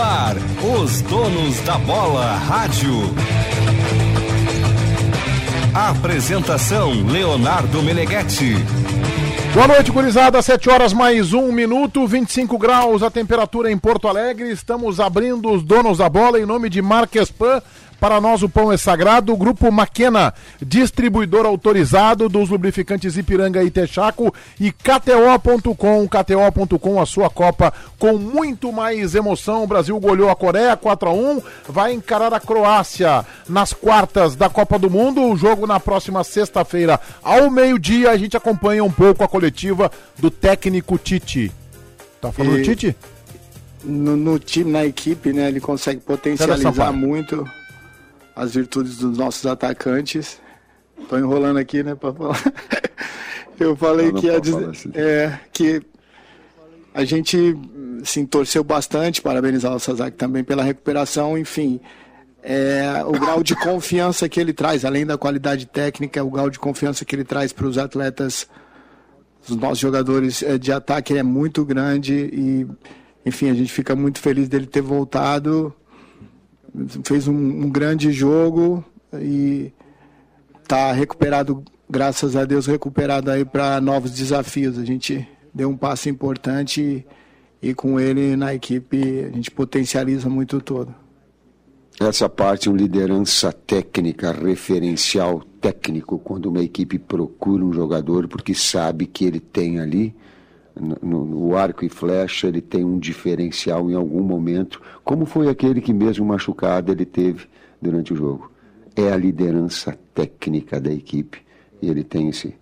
ar, os donos da bola rádio. Apresentação Leonardo Meneghetti. Boa noite, gurizada. 7 horas mais um minuto, 25 graus a temperatura em Porto Alegre. Estamos abrindo os donos da bola em nome de Marques Pan. Para nós o pão é sagrado. O Grupo Maquena, distribuidor autorizado dos lubrificantes Ipiranga e Texaco. E KTO.com, KTO.com, a sua Copa com muito mais emoção. O Brasil goleou a Coreia 4 a 1 vai encarar a Croácia nas quartas da Copa do Mundo. O jogo na próxima sexta-feira, ao meio-dia. A gente acompanha um pouco a coletiva do técnico Tite. Tá falando E- Tite? no, no time, na equipe, né? Ele consegue potencializar Paulo. muito as virtudes dos nossos atacantes. Tô enrolando aqui, né, para falar. Eu falei Não, que dizer, falar assim. é, que a gente assim, torceu bastante, parabenizar o Sazak também pela recuperação, enfim. É, o grau de confiança que ele traz, além da qualidade técnica, o grau de confiança que ele traz para os atletas os nossos jogadores eh, de ataque é muito grande e, enfim, a gente fica muito feliz dele ter voltado. Fez um, um grande jogo e está recuperado, graças a Deus, recuperado aí para novos desafios. A gente deu um passo importante e, e com ele na equipe a gente potencializa muito todo. Essa parte, uma liderança técnica, referencial técnico, quando uma equipe procura um jogador porque sabe que ele tem ali, no, no- arco e flecha, ele tem um diferencial em algum momento, como foi aquele que mesmo machucado ele teve durante o jogo. É a liderança técnica da equipe e ele tem esse.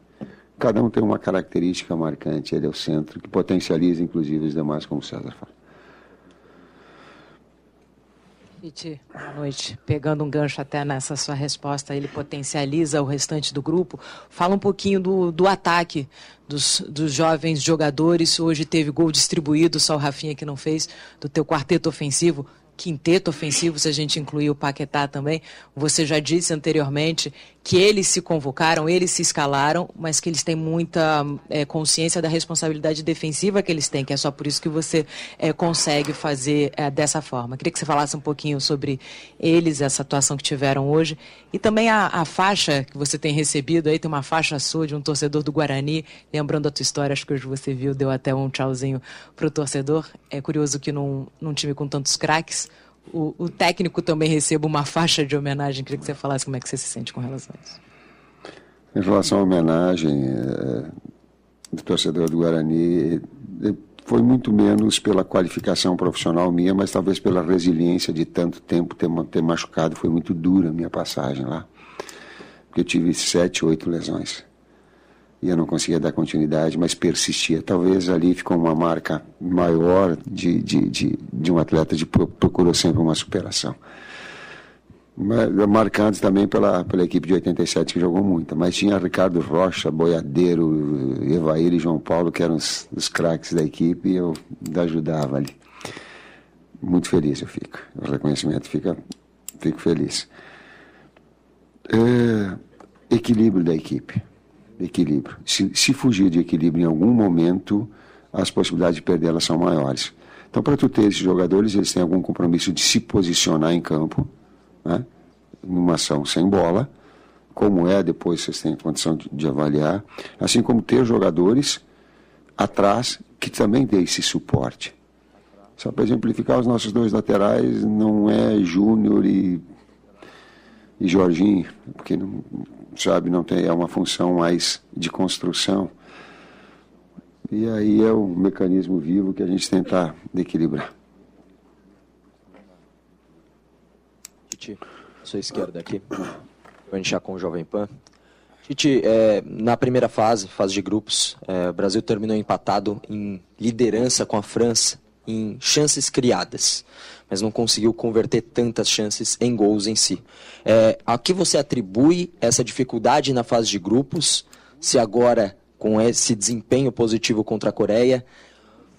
Cada um tem uma característica marcante, ele é o centro, que potencializa inclusive os demais, como o César fala. Tite, boa noite. Pegando um gancho até nessa sua resposta, ele potencializa o restante do grupo. Fala um pouquinho do, do ataque dos, dos jovens jogadores. Hoje teve gol distribuído, só o Rafinha que não fez, do teu quarteto ofensivo. Quinteto ofensivo, se a gente incluir o Paquetá também. Você já disse anteriormente que eles se convocaram, eles se escalaram, mas que eles têm muita eh, consciência da responsabilidade defensiva que eles têm, que é só por isso que você eh, consegue fazer eh, dessa forma. Queria que você falasse um pouquinho sobre eles, essa atuação que tiveram hoje, e também a, a faixa que você tem recebido aí, tem uma faixa sua de um torcedor do Guarani, lembrando a tua história, acho que hoje você viu, deu até um tchauzinho pro torcedor. É curioso que num, num time com tantos craques, o, o técnico também receba uma faixa de homenagem. Queria que você falasse como é que você se sente com relação a isso. Em relação à homenagem eh, do torcedor do Guarani, eh, foi muito menos pela qualificação profissional minha, mas talvez pela resiliência de tanto tempo ter, ter machucado. Foi muito dura a minha passagem lá. Porque eu tive sete, oito lesões. E eu não conseguia dar continuidade, mas persistia. Talvez ali ficou uma marca maior de, de, de, de um atleta que procurou sempre uma superação. Marcados também pela, pela equipe de 87 que jogou muito. Mas tinha Ricardo Rocha, Boiadeiro, Evair e João Paulo, que eram os, os craques da equipe, e eu ajudava ali. Muito feliz eu fico. O reconhecimento fica, fico feliz. É, equilíbrio da equipe. Equilíbrio. Se, se fugir de equilíbrio em algum momento, as possibilidades de perder elas são maiores. Então, para tu ter esses jogadores, eles têm algum compromisso de se posicionar em campo, né? numa ação sem bola, como é, depois vocês têm condição de, de avaliar, assim como ter jogadores atrás que também dê esse suporte. Só para exemplificar, os nossos dois laterais não é Júnior e, e Jorginho, porque não, sabe, não tem, é uma função mais de construção. E aí é o mecanismo vivo que a gente tenta equilibrar. Tite, sua esquerda aqui. Vou iniciar com o Jovem Pan. Tite, é, na primeira fase, fase de grupos, é, o Brasil terminou empatado em liderança com a França em chances criadas, mas não conseguiu converter tantas chances em gols em si. É, a que você atribui essa dificuldade na fase de grupos? Se agora, com esse desempenho positivo contra a Coreia,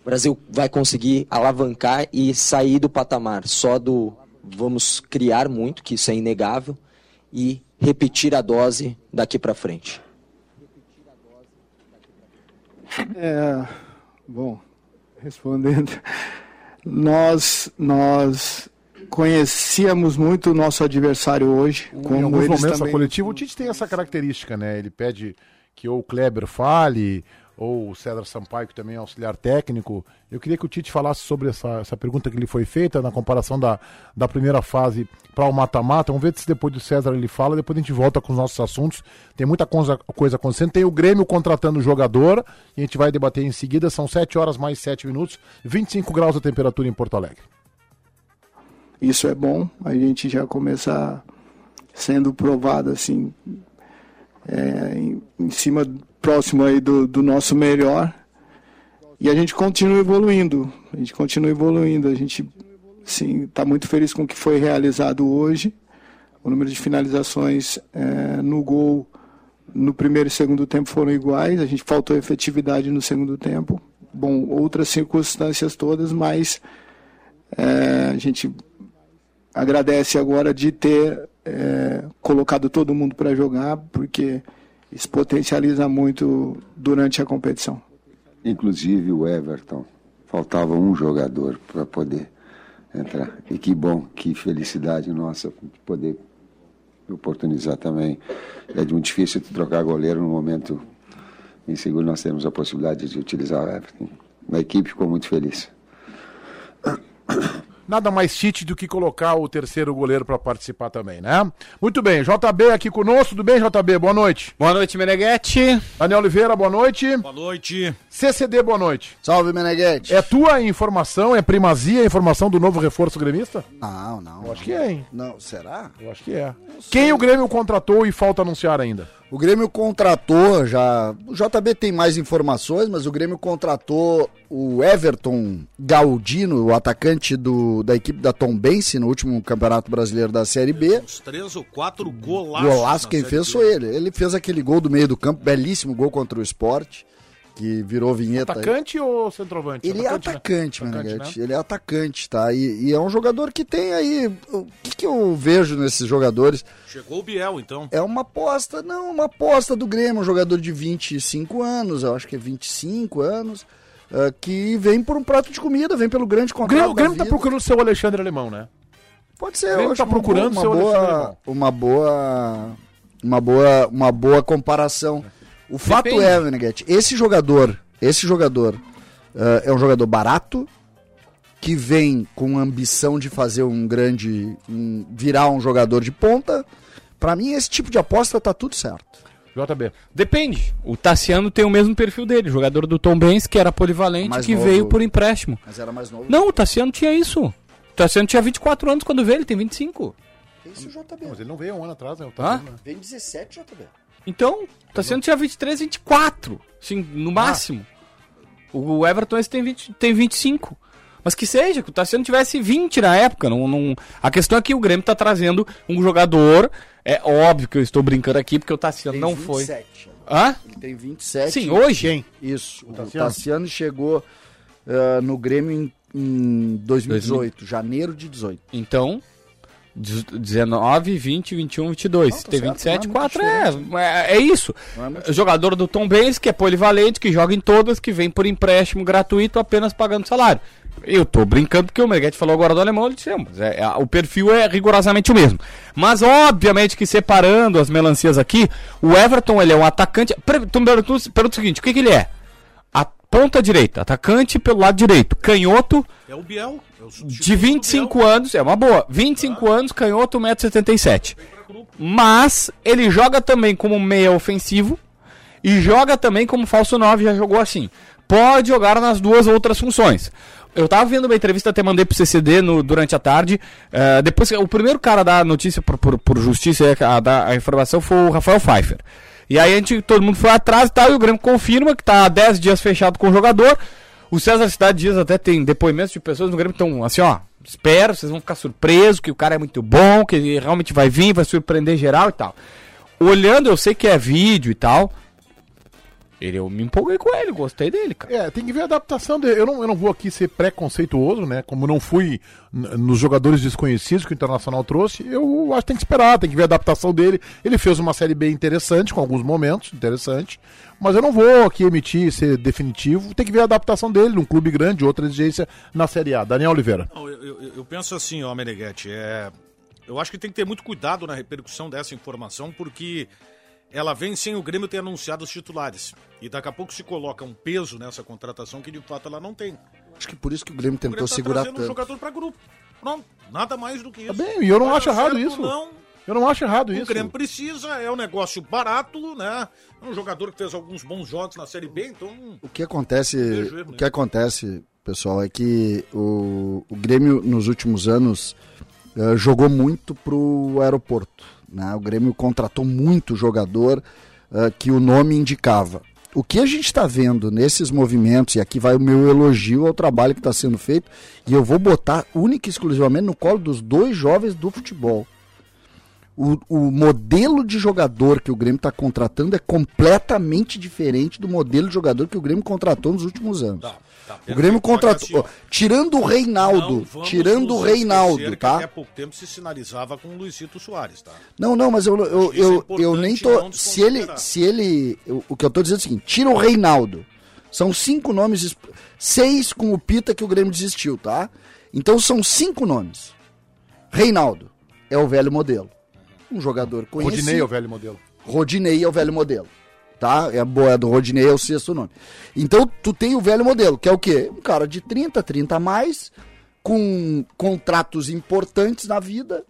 o Brasil vai conseguir alavancar e sair do patamar só do vamos criar muito, que isso é inegável, e repetir a dose daqui para frente? É, bom, respondendo. Nós, nós conhecíamos muito o nosso adversário hoje. em Como alguns eles momentos também... da coletiva, o Tite tem essa característica, né? Ele pede que ou o Kleber fale, ou o César Sampaio, que também é auxiliar técnico. Eu queria que o Tite falasse sobre essa, essa pergunta que lhe foi feita na comparação da, da primeira fase para o mata-mata. Vamos ver se depois do César ele fala, depois a gente volta com os nossos assuntos. Tem muita coisa, acontecendo. Tem o Grêmio contratando o jogador, e a gente vai debater em seguida. São 7 horas mais 7 minutos, 25 graus a temperatura em Porto Alegre. Isso é bom, a gente já começa sendo provado assim, é, em, em cima, próximo aí do, do nosso melhor. E a gente continua evoluindo, a gente continua evoluindo, a gente sim está muito feliz com o que foi realizado hoje. O número de finalizações é, no gol no primeiro e segundo tempo foram iguais, a gente faltou efetividade no segundo tempo. Bom, outras circunstâncias todas, mas é, a gente agradece agora de ter é, colocado todo mundo para jogar, porque isso potencializa muito durante a competição. Inclusive o Everton. Faltava um jogador para poder entrar. E que bom, que felicidade nossa poder oportunizar também. É muito difícil trocar goleiro no momento inseguro. Nós temos a possibilidade de utilizar o Everton. A equipe ficou muito feliz. Nada mais Tite do que colocar o terceiro goleiro para participar também, né? Muito bem, JB aqui conosco, tudo bem, JB? Boa noite. Boa noite, Meneghete. Daniel Oliveira, boa noite. Boa noite. CCD, boa noite. Salve, Meneghete. É tua informação, é primazia a informação do novo reforço gremista? Não, não. Eu acho que é, hein? Não, será? Eu acho que é. Quem o Grêmio contratou e falta anunciar ainda? O Grêmio contratou já. O JB tem mais informações, mas o Grêmio contratou o Everton Galdino, o atacante do, da equipe da Tom Bense no último Campeonato Brasileiro da Série B. Uns três ou quatro golaços. Golaço quem fez foi ele. Ele fez aquele gol do meio do campo, belíssimo gol contra o esporte, que virou vinheta. aí. Atacante ou centroavante? Ele é né? atacante, Atacante, Meneghete. Ele é atacante, tá? E, e é um jogador que tem aí. O que, que eu vejo nesses jogadores? Chegou o Biel, então. É uma aposta, não, uma aposta do Grêmio, um jogador de 25 anos, eu acho que é 25 anos, ah, que vem por um prato de comida, vem pelo grande contrato. Grêmio, o Grêmio tá vida. procurando o seu Alexandre Alemão, né? Pode ser, o Grêmio eu acho tá procurando uma seu boa, Alexandre uma Alemão. boa, uma boa, uma boa, uma boa comparação. O fato Depende. é, Meneghete, esse jogador, esse jogador ah, é um jogador barato que vem com ambição de fazer um grande, um- virar um jogador de ponta. Pra mim, esse tipo de aposta tá tudo certo. JB. Depende. O Tassiano tem o mesmo perfil dele, jogador do Tom Benz, que era polivalente, Mais que novo. veio por empréstimo. Mas era mais novo. Não, o Tassiano tinha isso. O Tassiano tinha 24 anos quando veio, ele tem 25. Esse é o JB. Mas ele não veio um ano atrás, né? O? Tassiano, né? Vem 17 JB. Então, o Tassiano tinha 23, 24. Assim, no máximo. O Everton esse tem, 20, tem 25. Mas que seja, que o Tassiano tivesse 20 na época. Não, não... A questão é que o Grêmio tá trazendo um jogador. É óbvio que eu estou brincando aqui, porque o Tassiano Tem não foi. 27. Hã? Ele tem 27. Sim, hoje? Quem? Isso. O Tassiano? Tassiano, chegou ah, no Grêmio em, em 2018, janeiro de 18. Então, 19, 20, 21, 22. Não, tá tem certo, 27, não é muito 4 é, é. É isso. É Jogador do Tom Benz, que é polivalente, que joga em todas, que vem por empréstimo gratuito, apenas pagando salário. Eu tô brincando porque o Meneghetti falou agora do alemão, ele disse, "É, mas é, é, o perfil é rigorosamente o mesmo. Mas, obviamente, que separando as melancias aqui, o Everton, ele é um atacante... Per- Tu me pergunta pergunta o seguinte, o que, que ele é? Ponta direita, atacante pelo lado direito, canhoto, É o Biel. É o de do 25 Biel. anos, é uma boa. 25 anos, canhoto, 1,77m. Mas ele joga também como meia ofensivo e joga também como falso 9, já jogou assim. Pode jogar nas duas outras funções. Eu tava vendo uma entrevista, até mandei pro CCD no, durante a tarde. eh, depois, que- o primeiro cara a dar a notícia por, por, por justiça, a dar a informação, foi o Rafael Pfeiffer. E aí a gente, todo mundo foi atrás e tal, e o Grêmio confirma que tá há 10 dias fechado com o jogador. O César Cidade Dias até tem depoimentos de pessoas no Grêmio que estão assim, ó. Espero, vocês vão ficar surpresos, que o cara é muito bom, que ele realmente vai vir, vai surpreender geral e tal. Olhando, eu sei que é vídeo e tal. Ele, eu me empolguei com ele, gostei dele, cara. É, tem que ver a adaptação dele. Eu não, eu não vou aqui ser preconceituoso, né? Como não fui nos jogadores desconhecidos que o Internacional trouxe, eu acho que tem que esperar, tem que ver a adaptação dele. Ele fez uma série bem interessante, com alguns momentos interessantes, mas eu não vou aqui emitir, ser definitivo. Tem que ver a adaptação dele num clube grande, outra exigência na Série A. Daniel Oliveira. Não, eu, eu- eu penso assim, ó, Meneghetti, é, eu acho que tem que ter muito cuidado na repercussão dessa informação, porque ela vem sem o Grêmio ter anunciado os titulares. E daqui a pouco se coloca um peso nessa contratação que de fato ela não tem. Acho que por isso que o Grêmio O tentou Grêmio tá segurar trazendo um tanto. jogador para grupo. Pronto, nada mais do que isso. Tá bem, e eu não Vai acho dar errado isso. Não, Eu não acho errado o isso. Grêmio precisa, é um negócio barato, né? É um jogador que fez alguns bons jogos na Série B, então O que acontece, o que acontece, pessoal, é que o, o Grêmio nos últimos anos eh, jogou muito pro aeroporto. Né? O Grêmio contratou muito jogador eh, que o nome indicava. O que a gente está vendo nesses movimentos, e aqui vai o meu elogio ao trabalho que está sendo feito, e eu vou botar única e exclusivamente no colo dos dois jovens do futebol. O, o modelo de jogador que o Grêmio está contratando é completamente diferente do modelo de jogador que o Grêmio contratou nos últimos anos. Tá, tá, o. Grêmio contratou. assim, tirando o Reinaldo, tirando o Reinaldo, que Até tá? pouco tempo se sinalizava com o Luizito Soares, tá? Não, não, mas eu, eu, é eu, eu nem tô. Se ele. Se ele. eu- o que eu tô dizendo é o seguinte: tira o Reinaldo. São cinco nomes. Seis com o Pita que o Grêmio desistiu, tá? Então são cinco nomes. Reinaldo é o velho modelo. Um jogador conhecido. Rodinei é o velho modelo. Rodinei é o velho modelo. Tá? É boa do Rodinei é o sexto nome. Então tu tem o velho modelo, que é o quê? Um cara de 30, 30 a mais, com contratos importantes na vida,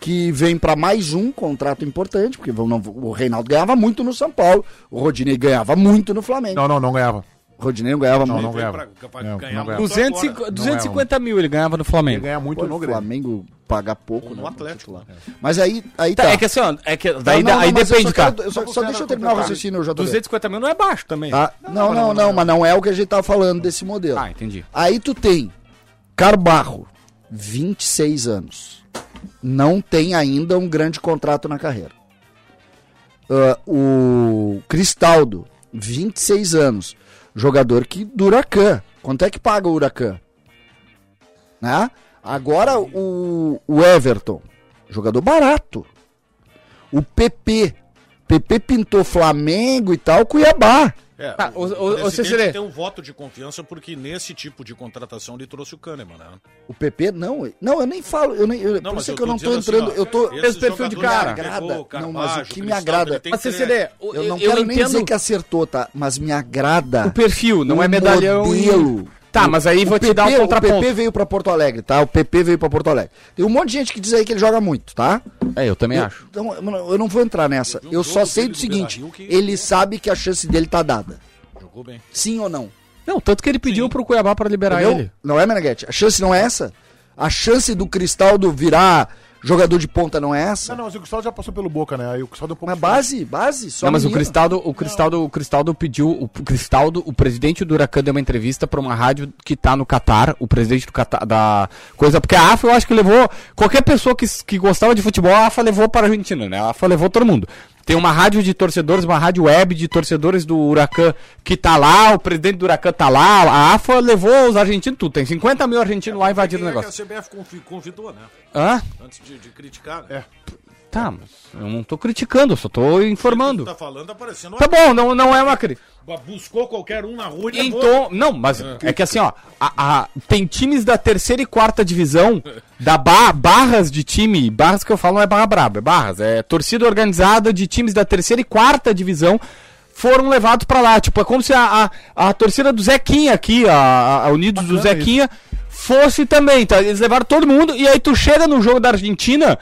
que vem para mais um contrato importante, porque o Reinaldo ganhava muito no São Paulo, o Rodinei ganhava muito no Flamengo. Não, não, não ganhava. Rodinei não ganhava Não, muito. não ganhava. pra- pra Não, ganhar não muito ganhava. 250, agora. 250 mil ele ganhava no Ele Flamengo. ganha muito Pô, no o Grêmio. Flamengo paga pouco, No né? Atlético. titular. Mas aí, aí Tá, tá. é que assim, ó, é que daí, Não, não, aí depende, só cara. quero- só, só deixa eu terminar o raciocínio, eu já tô 250 mil não é baixo também. Tá? Não, não, não, mas não é o que a gente tá falando desse modelo. Ah, entendi. Aí tu tem Carbarro, 26 anos. Não tem ainda um grande contrato na carreira. Ah, o Cristaldo, 26 anos. Jogador que do Huracan. Quanto é que paga o Huracan? Né? Agora o, o Everton, jogador barato. O PP. PP pintou Flamengo e tal, Cuiabá. É, Tá, o- o- o presidente CCD. tem um voto de confiança porque nesse tipo de contratação ele trouxe o Kahneman, né? O PP, não, não, eu nem falo, eu nem, eu, por mas isso eu que eu não tô assim, entrando, ó, eu tô, esse perfil de cara. que Agrada. pegou, Não, mas o que me agrada- Mas CCD, o- eu não eu quero nem entendo dizer que acertou, tá? Mas me agrada. o perfil, não o é medalhão e... Tá, mas aí O vou te dar um PP O contraponto. PP veio pra Porto Alegre, tá? O PP veio pra Porto Alegre. Tem um monte de gente que diz aí que ele joga muito, tá? É, eu também Eu- acho. Então, eu não- eu não vou entrar nessa. Eu jogo só sei do seguinte: que- ele sabe que a chance dele tá dada. Jogou bem. Sim ou não? Não, tanto que ele pediu pro Cuiabá pra liberar Entendeu? ele. Não é, Meneghete? A chance não é essa. A chance do Cristaldo virar jogador de ponta não é essa. Não, não, mas o Cristaldo já passou pelo Boca, né? Aí o Cristaldo é um pouco Mas base, base, só não, mas o. Cristaldo, o Cristaldo, o Cristaldo pediu, o Cristaldo, o presidente do Huracan deu uma entrevista pra uma rádio que tá no Catar, o presidente do Catar, da coisa, porque a AFA eu acho que levou, qualquer pessoa que, que gostava de futebol, a AFA levou para a Argentina, né? A AFA levou todo mundo. Tem uma rádio de torcedores, uma rádio web de torcedores do Huracan que tá lá, o presidente do Huracan tá lá, a AFA levou os argentinos tudo, tem 50 mil argentinos lá invadindo o Quem é que negócio. a CBF convidou, né? Hã? Antes de, de criticar. né? Tá, mas eu não tô criticando, eu só tô informando. Tá falando, tá parecendo. Tá bom, não, não é uma crítica. Buscou qualquer um na rua e. Então, não, mas é que assim, ó, a- a- tem times da terceira e quarta divisão, da ba- barras de time, barras que eu falo não é barra braba, é barras, é torcida organizada de times da terceira e quarta divisão foram levados pra lá, tipo, é como se a, a, a torcida do Zequinha aqui, a, a Unidos do Bacana Zequinha, fosse também, tá? Eles levaram todo mundo, e aí tu chega no jogo da Argentina,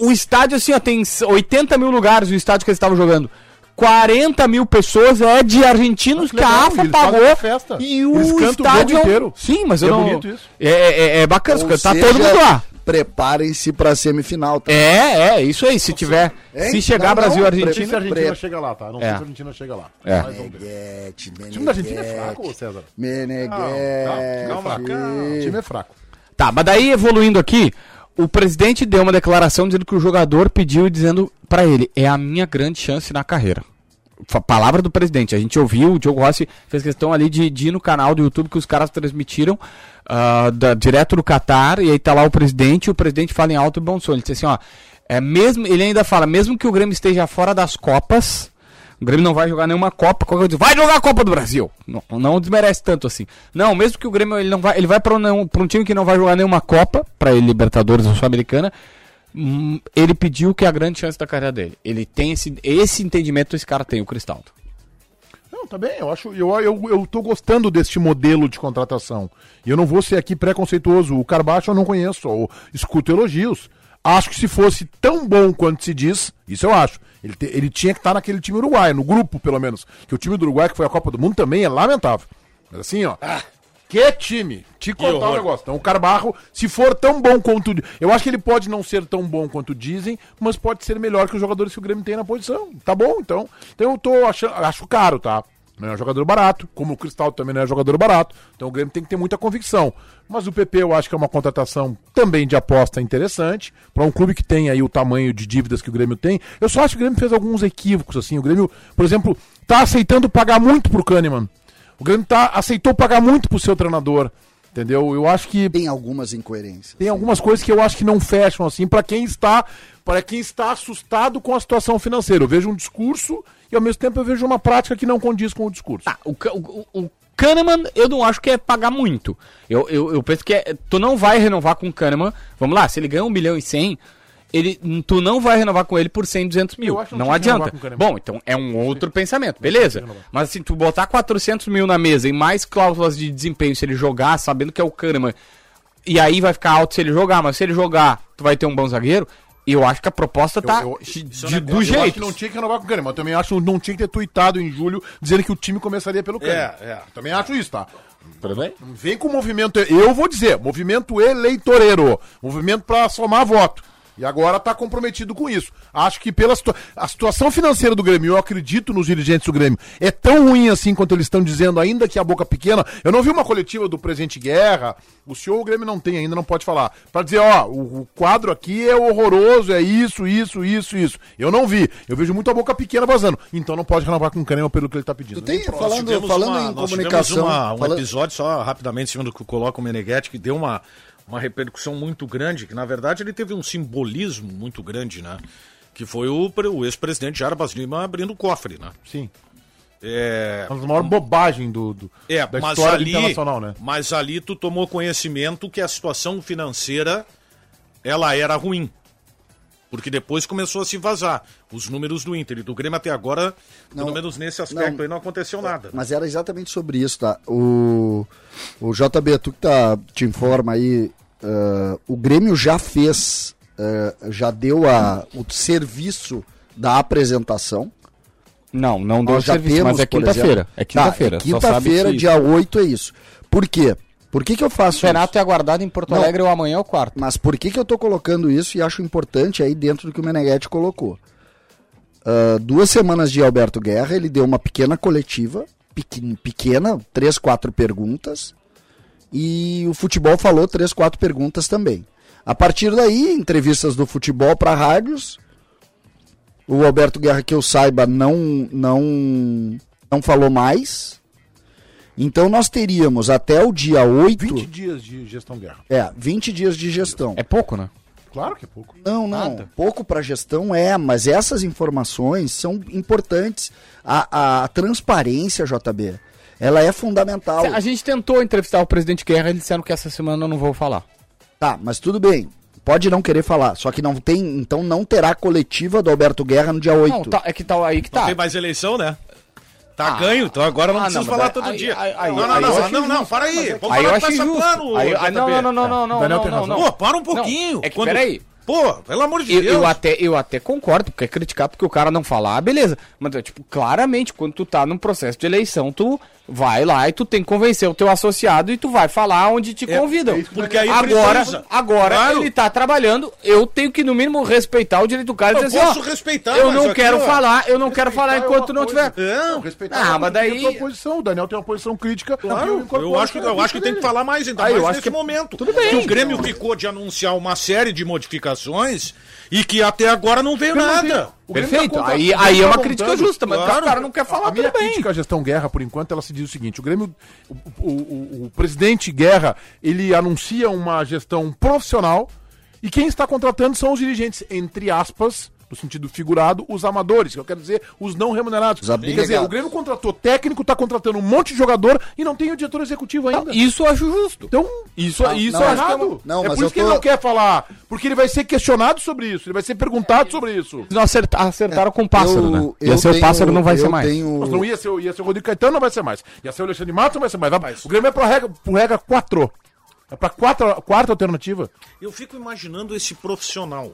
o estádio, assim, ó, tem 80 mil lugares o estádio que eles estavam jogando. 40 mil pessoas é de argentinos que, legal, a e AFA pagou. E o o estádio. jogo inteiro. Sim, mas E eu é não. bonito isso. É, é, é bacana, Ou tá seja, todo mundo lá. Preparem-se pra semifinal, tá? É, é, isso aí. Se tiver. Hein? Se chegar Não, Brasil e não, Não sei se a Argentina. Argentina Pre- chega lá, tá? Não É. sei se a Argentina chega lá. É. Meneghete, O time da Argentina é fraco, César. Meneghete. Calma, calma, O time é fraco. Tá, mas daí evoluindo aqui, o presidente deu uma declaração dizendo que o jogador pediu dizendo pra ele: é a minha grande chance na carreira. palavra do presidente. A gente ouviu, o Diogo Rossi fez questão ali de, de ir no canal do YouTube que os caras transmitiram ah, da- direto do Catar, e aí tá lá o presidente, e o presidente fala em alto e bom som. Ele disse assim, ó, é mesmo, ele ainda fala, mesmo que o Grêmio esteja fora das Copas, o Grêmio não vai jogar nenhuma Copa, qualquer coisa, vai jogar a Copa do Brasil. Não, não desmerece tanto assim. Não, mesmo que o Grêmio ele não vai, ele vai para um, um time que não vai jogar nenhuma Copa, para ele Libertadores ou Sul-Americana, hum, ele pediu que é a grande chance da carreira dele. Ele tem esse, esse entendimento esse cara tem, o Cristaldo. Não, tá bem, eu acho, eu, eu, eu tô gostando deste modelo de contratação. E eu não vou ser aqui preconceituoso. O Carbacho eu não conheço, eu escuto elogios. Acho que se fosse tão bom quanto se diz, isso eu acho. Ele, te- ele tinha que estar naquele time uruguaio, no grupo pelo menos. Que o time do Uruguai, que foi a Copa do Mundo, também é lamentável. Mas assim, ó. Que time! Te contar horror. um negócio. Então o Carbarro, se for tão bom quanto. Eu acho que ele pode não ser tão bom quanto dizem, mas pode ser melhor que os jogadores que o Grêmio tem na posição. Tá bom, então. Então eu tô achando. Acho caro, tá? Não é um jogador barato, como o Cristal também não é jogador barato. Então o Grêmio tem que ter muita convicção. Mas o PP eu acho que é uma contratação também de aposta interessante. Para um clube que tem aí o tamanho de dívidas que o Grêmio tem. Eu só acho que o Grêmio fez alguns equívocos, assim. O Grêmio, por exemplo, tá aceitando pagar muito pro Kahneman. O Grêmio tá, aceitou pagar muito pro seu treinador. Entendeu? Eu acho que Tem algumas incoerências. tem algumas coisas que eu acho que não fecham assim para quem está para quem está assustado com a situação financeira. Eu vejo um discurso e ao mesmo tempo eu vejo uma prática que não condiz com o discurso. Tá, o, o, o Kahneman eu não acho que é pagar muito. Eu, eu, eu penso que é, tu não vai renovar com o Kahneman. Vamos lá, se ele ganha 1 milhão e 100, ele, tu não vai renovar com ele por 100, 200 mil. Não Não adianta. Bom, então é um outro pensamento, beleza. Mas assim, tu botar 400 mil na mesa e mais cláusulas de desempenho se ele jogar, sabendo que é o Kahneman, e aí vai ficar alto se ele jogar, mas se ele jogar, tu vai ter um bom zagueiro. Eu acho que a proposta tá eu- é de- um negócio- do eu acho jeito. que não tinha que renovar com o Kahneman. Eu também acho que não tinha que ter tuitado em julho dizendo que o time começaria pelo Kahneman. É, é. Também acho isso, tá? Tudo bem? Não Vem com o movimento, eu vou dizer, movimento eleitoreiro, movimento para somar voto. E agora tá comprometido com isso. Acho que pela situa a situação financeira do Grêmio, eu acredito nos dirigentes do Grêmio, é tão ruim assim quanto eles estão dizendo, ainda que a boca pequena. Eu não vi uma coletiva do presidente Guerra, o senhor o Grêmio não tem ainda, não pode falar. Para dizer, ó, o, o quadro aqui é horroroso, é isso, isso, isso, isso. Eu não vi. Eu vejo muito a boca pequena vazando. Então não pode renovar com o Kahneman pelo que ele tá pedindo. Tu tem, falando, falando uma- em nós comunicação. uma- um fala- episódio só rapidamente em cima do que coloca o Meneghetti, que deu uma, uma repercussão muito grande, que na verdade ele teve um simbolismo muito grande, né? Que foi o, o ex-presidente Jarbas Lima abrindo o cofre, né? Sim. É, uma das maiores bobagens do, do- é da mas história ali, internacional, né? mas ali tu tomou conhecimento que a situação financeira ela era ruim. Porque depois começou a se vazar os números do Inter e do Grêmio até agora, Não, pelo menos nesse aspecto não. aí não aconteceu nada. Mas era exatamente sobre isso, tá? O, o JB, tu que tá, te informa aí, ah, o Grêmio já fez, ah, já deu a, o serviço da apresentação. Não, não deu Nós já serviço, mas temos, é por quinta-feira. É quinta-feira. Tá, sabe quinta-feira, dia 8 é isso. Por quê? Por que, que eu faço O Renato é aguardado em Porto Não. Alegre ou amanhã ou quarto. Mas por que, que eu tô colocando isso e acho importante aí dentro do que o Meneghetti colocou? Ah, duas semanas de Alberto Guerra, ele deu uma pequena coletiva, pequen- pequena, três, quatro perguntas, e o futebol falou três, quatro perguntas também. A partir daí, entrevistas do futebol para rádios. O Alberto Guerra, que eu saiba, não, não, não falou mais. Então nós teríamos até o dia 8. 20 dias de gestão guerra. É, 20 dias de gestão. É pouco, né? Claro que é pouco. Não, não. Nada. Pouco para gestão é, mas essas informações são importantes. A, a transparência, JB, ela é fundamental. A gente tentou entrevistar o presidente Guerra, eles disseram que essa semana eu não vou falar. Tá, mas tudo bem. Pode não querer falar, só que não tem, então não terá coletiva do Alberto Guerra no dia 8. Não, tá, é que tá aí que Não tá. tem mais eleição, né? Tá Ah. ganho, então agora não Ah, precisa não, falar todo aí- dia. aí- aí- não, não, não, não, não, para aí. Vamos falar injusto. plano, Aí, aí, não, não, não, não, não, não, Daniel não, não, não. Pô, para um Não, pouquinho. é que, Quando- peraí. Pô, pelo amor de Eu, Deus. eu até, eu até concordo, porque é criticar porque o cara não falar, beleza. Mas, é, tipo, claramente, quando tu tá num processo de eleição, tu vai lá e tu tem que convencer o teu associado e tu vai falar onde te É, convidam. é Porque aí agora, precisa. agora Claro. ele tá trabalhando, eu tenho que, no mínimo, respeitar o direito do cara e Eu dizer assim, ó, respeitar, eu não aqui, quero ó, falar, eu não quero falar é enquanto não tiver... Não, respeitar Ah, é mas daí- tem a tua posição. O Daniel tem uma posição crítica. Claro, eu eu acho que, eu acho que tem que falar mais, ainda Ah, eu acho nesse que- momento. Tudo bem. Que o Grêmio ficou de anunciar uma série de investigações e que até agora não veio nada. o Grêmio Perfeito. tá Aí- aí é tá uma montando- crítica justa, mas o cara não quer falar, A minha tudo bem. crítica à gestão Guerra, por enquanto, ela se diz o seguinte: o Grêmio, o, o- o- o presidente Guerra, ele anuncia uma gestão profissional e quem está contratando são os dirigentes, entre aspas. No sentido figurado, os amadores, que eu quero dizer, os não remunerados. Os Quer dizer, o Grêmio contratou técnico, está contratando um monte de jogador e não tem o diretor executivo ainda. Isso eu acho justo. Então, Isso, Não, isso não, que é errado. Não, é mas por eu isso que tô- ele não quer falar. Porque ele vai ser questionado sobre isso, ele vai ser perguntado sobre isso. Não acerta- acertaram com o pássaro, Eu- né? eu Ia ser o pássaro, não vai ser mais. tenho- Mas não ia ser, o- ia ser o Rodrigo Caetano, não vai ser mais. Ia ser o Alexandre Matos, não vai ser mais. Vai- O Grêmio é pra regra, por regra 4. É pra quatro, quarta alternativa. Eu fico imaginando esse profissional.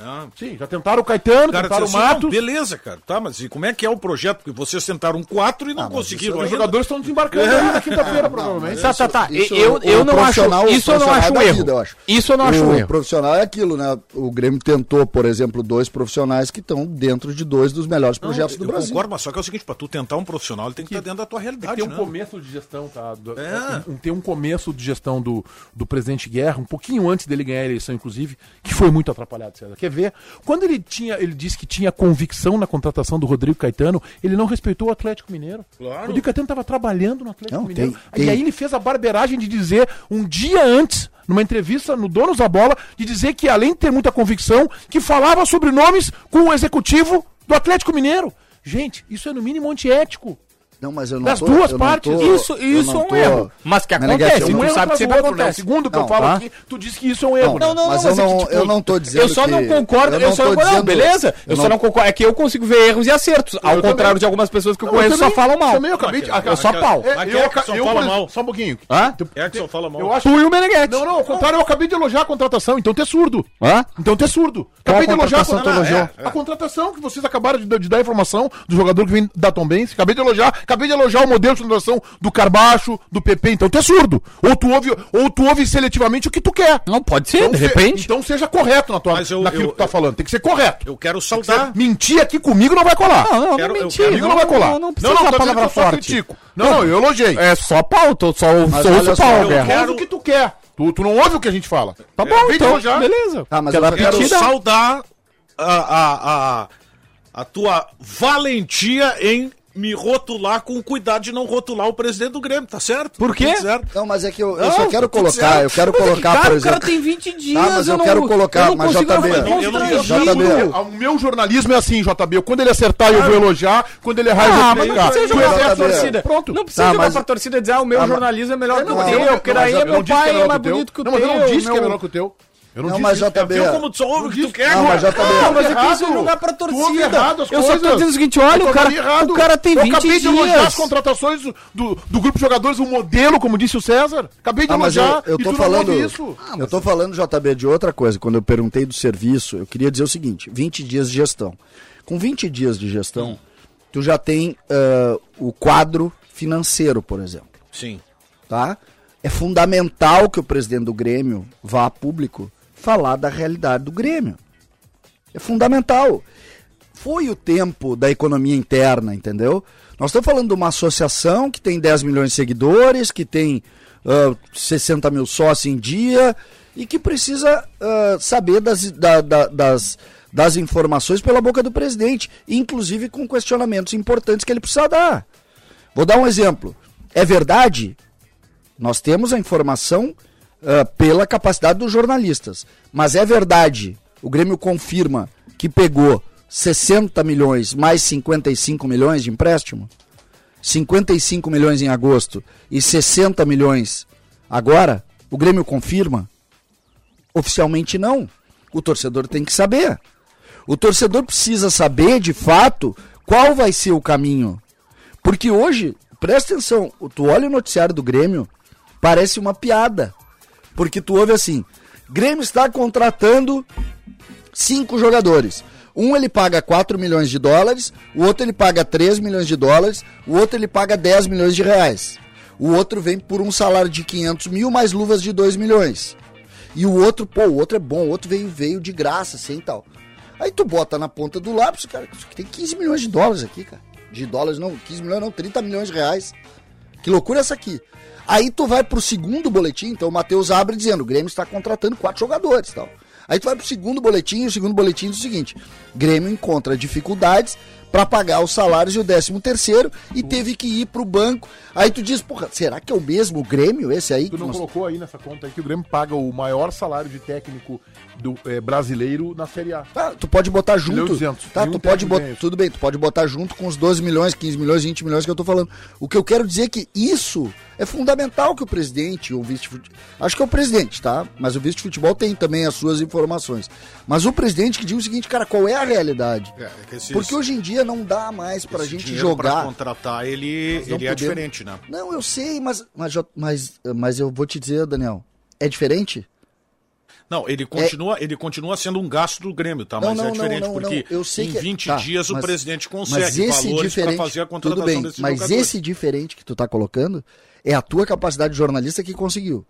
Ah, Sim, já tentaram o Caetano, o cara tentaram o assim, Matos. "Não, beleza, cara. Tá, mas e como é que é o projeto? Porque vocês tentaram quatro e não conseguiram Os jogadores estão desembarcando aí na quinta-feira, provavelmente. Tá, tá, tá. Isso, eu eu o não acho. Isso eu não profissional acho um erro. vida, eu acho. Isso eu não acho um o erro. profissional é aquilo, né? O Grêmio tentou, por exemplo, dois profissionais que estão dentro de dois dos melhores Não, projetos do eu Brasil. concordo, mas só que é o seguinte, pra tu tentar um profissional, ele tem que estar dentro da tua realidade, Tem um né? começo de gestão, tá? Do- É. um- tem um começo de gestão do, do presidente Guerra, um pouquinho antes dele ganhar a eleição, inclusive, que foi muito atrapalhado, César. Quer ver? Quando ele tinha, ele disse que tinha convicção na contratação do Rodrigo Caetano, ele não respeitou o Atlético Mineiro. Claro. O Rodrigo Caetano estava trabalhando no Atlético Não, Mineiro. tem- E tem- aí ele fez a barberagem de dizer, um dia antes, numa entrevista no Donos da Bola, de dizer que, além de ter muita convicção, que falava sobre nomes com o executivo do Atlético Mineiro. Gente, isso é no mínimo antiético. Não, mas eu não Das tô- duas eu não partes. tô- Isso, eu isso não é um tô- erro. Mas que Meneghetti, acontece, eu tu não- erro sabe atrás que sempre né? Acontece. segundo que eu Não, falo tá. aqui, tu disse que isso é um erro. Não, não, mas, mas eu, é que, não, tipo, eu não tô dizendo Eu só que- não concordo, eu, só tô não concordo. Não, dizendo- beleza? Eu, eu só não- não concordo. É que eu consigo ver erros e acertos. Ao Eu contrário também. de algumas pessoas que eu Não, eu conheço só falam mal. Também eu acabei de. É só pau. É, Mas eu, é só eu, exemplo, mal? Só um pouquinho. Hã? É que só fala mal. Eu acho. Tu e o Meneghetti. Não, não, ao contrário, eu acabei de elogiar a contratação, então tu é surdo. Hã? Então tu é surdo. Acabei de elogiar a contratação tu elogiou? A contratação que vocês acabaram de, de dar informação do jogador que vem da Tombense. Acabei de elogiar, acabei de elogiar o modelo de contratação do Carbacho, do PP, então tu é surdo. Ou tu ouve, ou tu ouve seletivamente o que tu quer. Não, pode ser, Então, de se- repente. então seja correto na tua, Mas eu- naquilo eu- que tu tá falando. Tem que ser correto. Eu quero saudar. mentir aqui comigo não vai colar. Não, não, Quero- não eu mentir. quero- Comigo não, vai colar. Não, não precisa não, usar tô dizendo palavra que eu só forte. Não, não, eu elogiei. É só pau, tô, só, Mas só ouço só, pau, eu. Tu ouve o que tu quer. Tu, tu não ouve o que a gente fala. Tá bom, Acabei de então, elogiar. beleza. Ah, mas Aquela eu quero Quero pedida- saudar a, a, a, a tua valentia em me rotular com cuidado de não rotular o presidente do Grêmio, tá certo? Por quê? Tudo certo. Não, mas é que eu, eu Não, só quero tá colocar, certo. eu quero Mas é que, colocar, cara, por o cara exemplo. tem 20 dias, Ah, mas eu não- quero colocar, eu não mas JB, eu não constrangido. JB. O meu jornalismo é assim, JB. Quando ele acertar, eu vou elogiar. Quando ele errar, eu Ah, vou mas não criticar. precisa Tu jogar pra exerce a torcida. Pronto. Não precisa Tá, jogar mas- pra torcida e dizer, ah, o meu Ah, jornalismo é melhor que o teu, eu- porque daí eu meu não pai é mais que o teu. bonito que o Não, teu. mas eu não disse que é melhor que o teu. Eu Não, disse mas isso. JB. Viu como tu só ouve o que tu quer Não, mas JB. Não, mas é errado. isso é jogar pra torcida. errado Eu só tô dizendo o seguinte, olha, Eu o cara, errado. o cara tem Eu 20 acabei de elogiar as dias. contratações do, do, do grupo de jogadores, o modelo, como disse o César. Acabei de Ah, mas eu, elogiar eu e tô tu falando. não isso. eu tô falando, JB, de outra coisa. Quando eu perguntei do serviço, eu queria dizer o seguinte: 20 dias de gestão. Com 20 dias de gestão, tu já tem ah, o quadro financeiro, por exemplo. Sim. Tá? É fundamental que o presidente do Grêmio vá a público falar da realidade do Grêmio. É fundamental. Foi o tempo da economia interna, entendeu? Nós estamos falando de uma associação que tem 10 milhões de seguidores, que tem ah, 60 mil sócios em dia e que precisa ah, saber das, da- da- das, das informações pela boca do presidente, inclusive com questionamentos importantes que ele precisa dar. Vou dar um exemplo. É verdade nós temos a informação ah, pela capacidade dos jornalistas. Mas é verdade, o Grêmio confirma que pegou 60 milhões mais 55 milhões de empréstimo? 55 milhões em agosto e 60 milhões agora? O Grêmio confirma? Oficialmente não. O torcedor tem que saber. O torcedor precisa saber, de fato, qual vai ser o caminho. Porque hoje, presta atenção, tu olha o noticiário do Grêmio, parece uma piada. Porque tu ouve assim: Grêmio está contratando cinco jogadores. Um ele paga 4 milhões de dólares, o outro ele paga 3 milhões de dólares, o outro ele paga 10 milhões de reais. O outro vem por um salário de 500 mil mais luvas de 2 milhões. E o outro, pô, o outro é bom, o outro veio, veio de graça, assim e tal. Aí tu bota na ponta do lápis, cara, aqui tem 15 milhões de dólares aqui, cara. De dólares não, 15 milhões não, 30 milhões de reais. Que loucura essa aqui? Aí tu vai pro segundo boletim, então o Matheus abre dizendo, o Grêmio está contratando quatro jogadores tal. Aí tu vai pro segundo boletim, e o segundo boletim diz o seguinte: Grêmio encontra dificuldades para pagar os salários e o décimo terceiro e teve que ir pro banco. Aí tu diz, porra, será que é o mesmo Grêmio esse aí? Tu não nós- colocou aí nessa conta aí que o Grêmio paga o maior salário de técnico do eh, brasileiro na Série A. Tá, tu pode botar junto. 200. Tá, tu pode técnico botar. Tudo bem, tu pode botar junto com os 12 milhões, 15 milhões, 20 milhões que eu tô falando. O que eu quero dizer é que isso é fundamental que o presidente, ou o vice Acho que é o presidente, tá? Mas o vice de futebol tem também as suas informações. Mas o presidente que diz o seguinte, cara, qual é a realidade? É, é que esses- Porque hoje em dia não dá mais pra esse gente dinheiro pra jogar. contratar, ele, ele é diferente, né? Não, eu sei, mas, mas, mas, mas eu vou te dizer, Daniel, é diferente? Não, ele continua, ele continua sendo um gasto do Grêmio, tá? É- Não, Mas não, é não, diferente, não, porque não, eu sei em que- 20 tá, dias o mas- presidente Mas consegue esse valores para fazer a tudo contratação bem, desses mas jogadores. esse diferente que tu tá colocando é a tua capacidade de jornalista que conseguiu.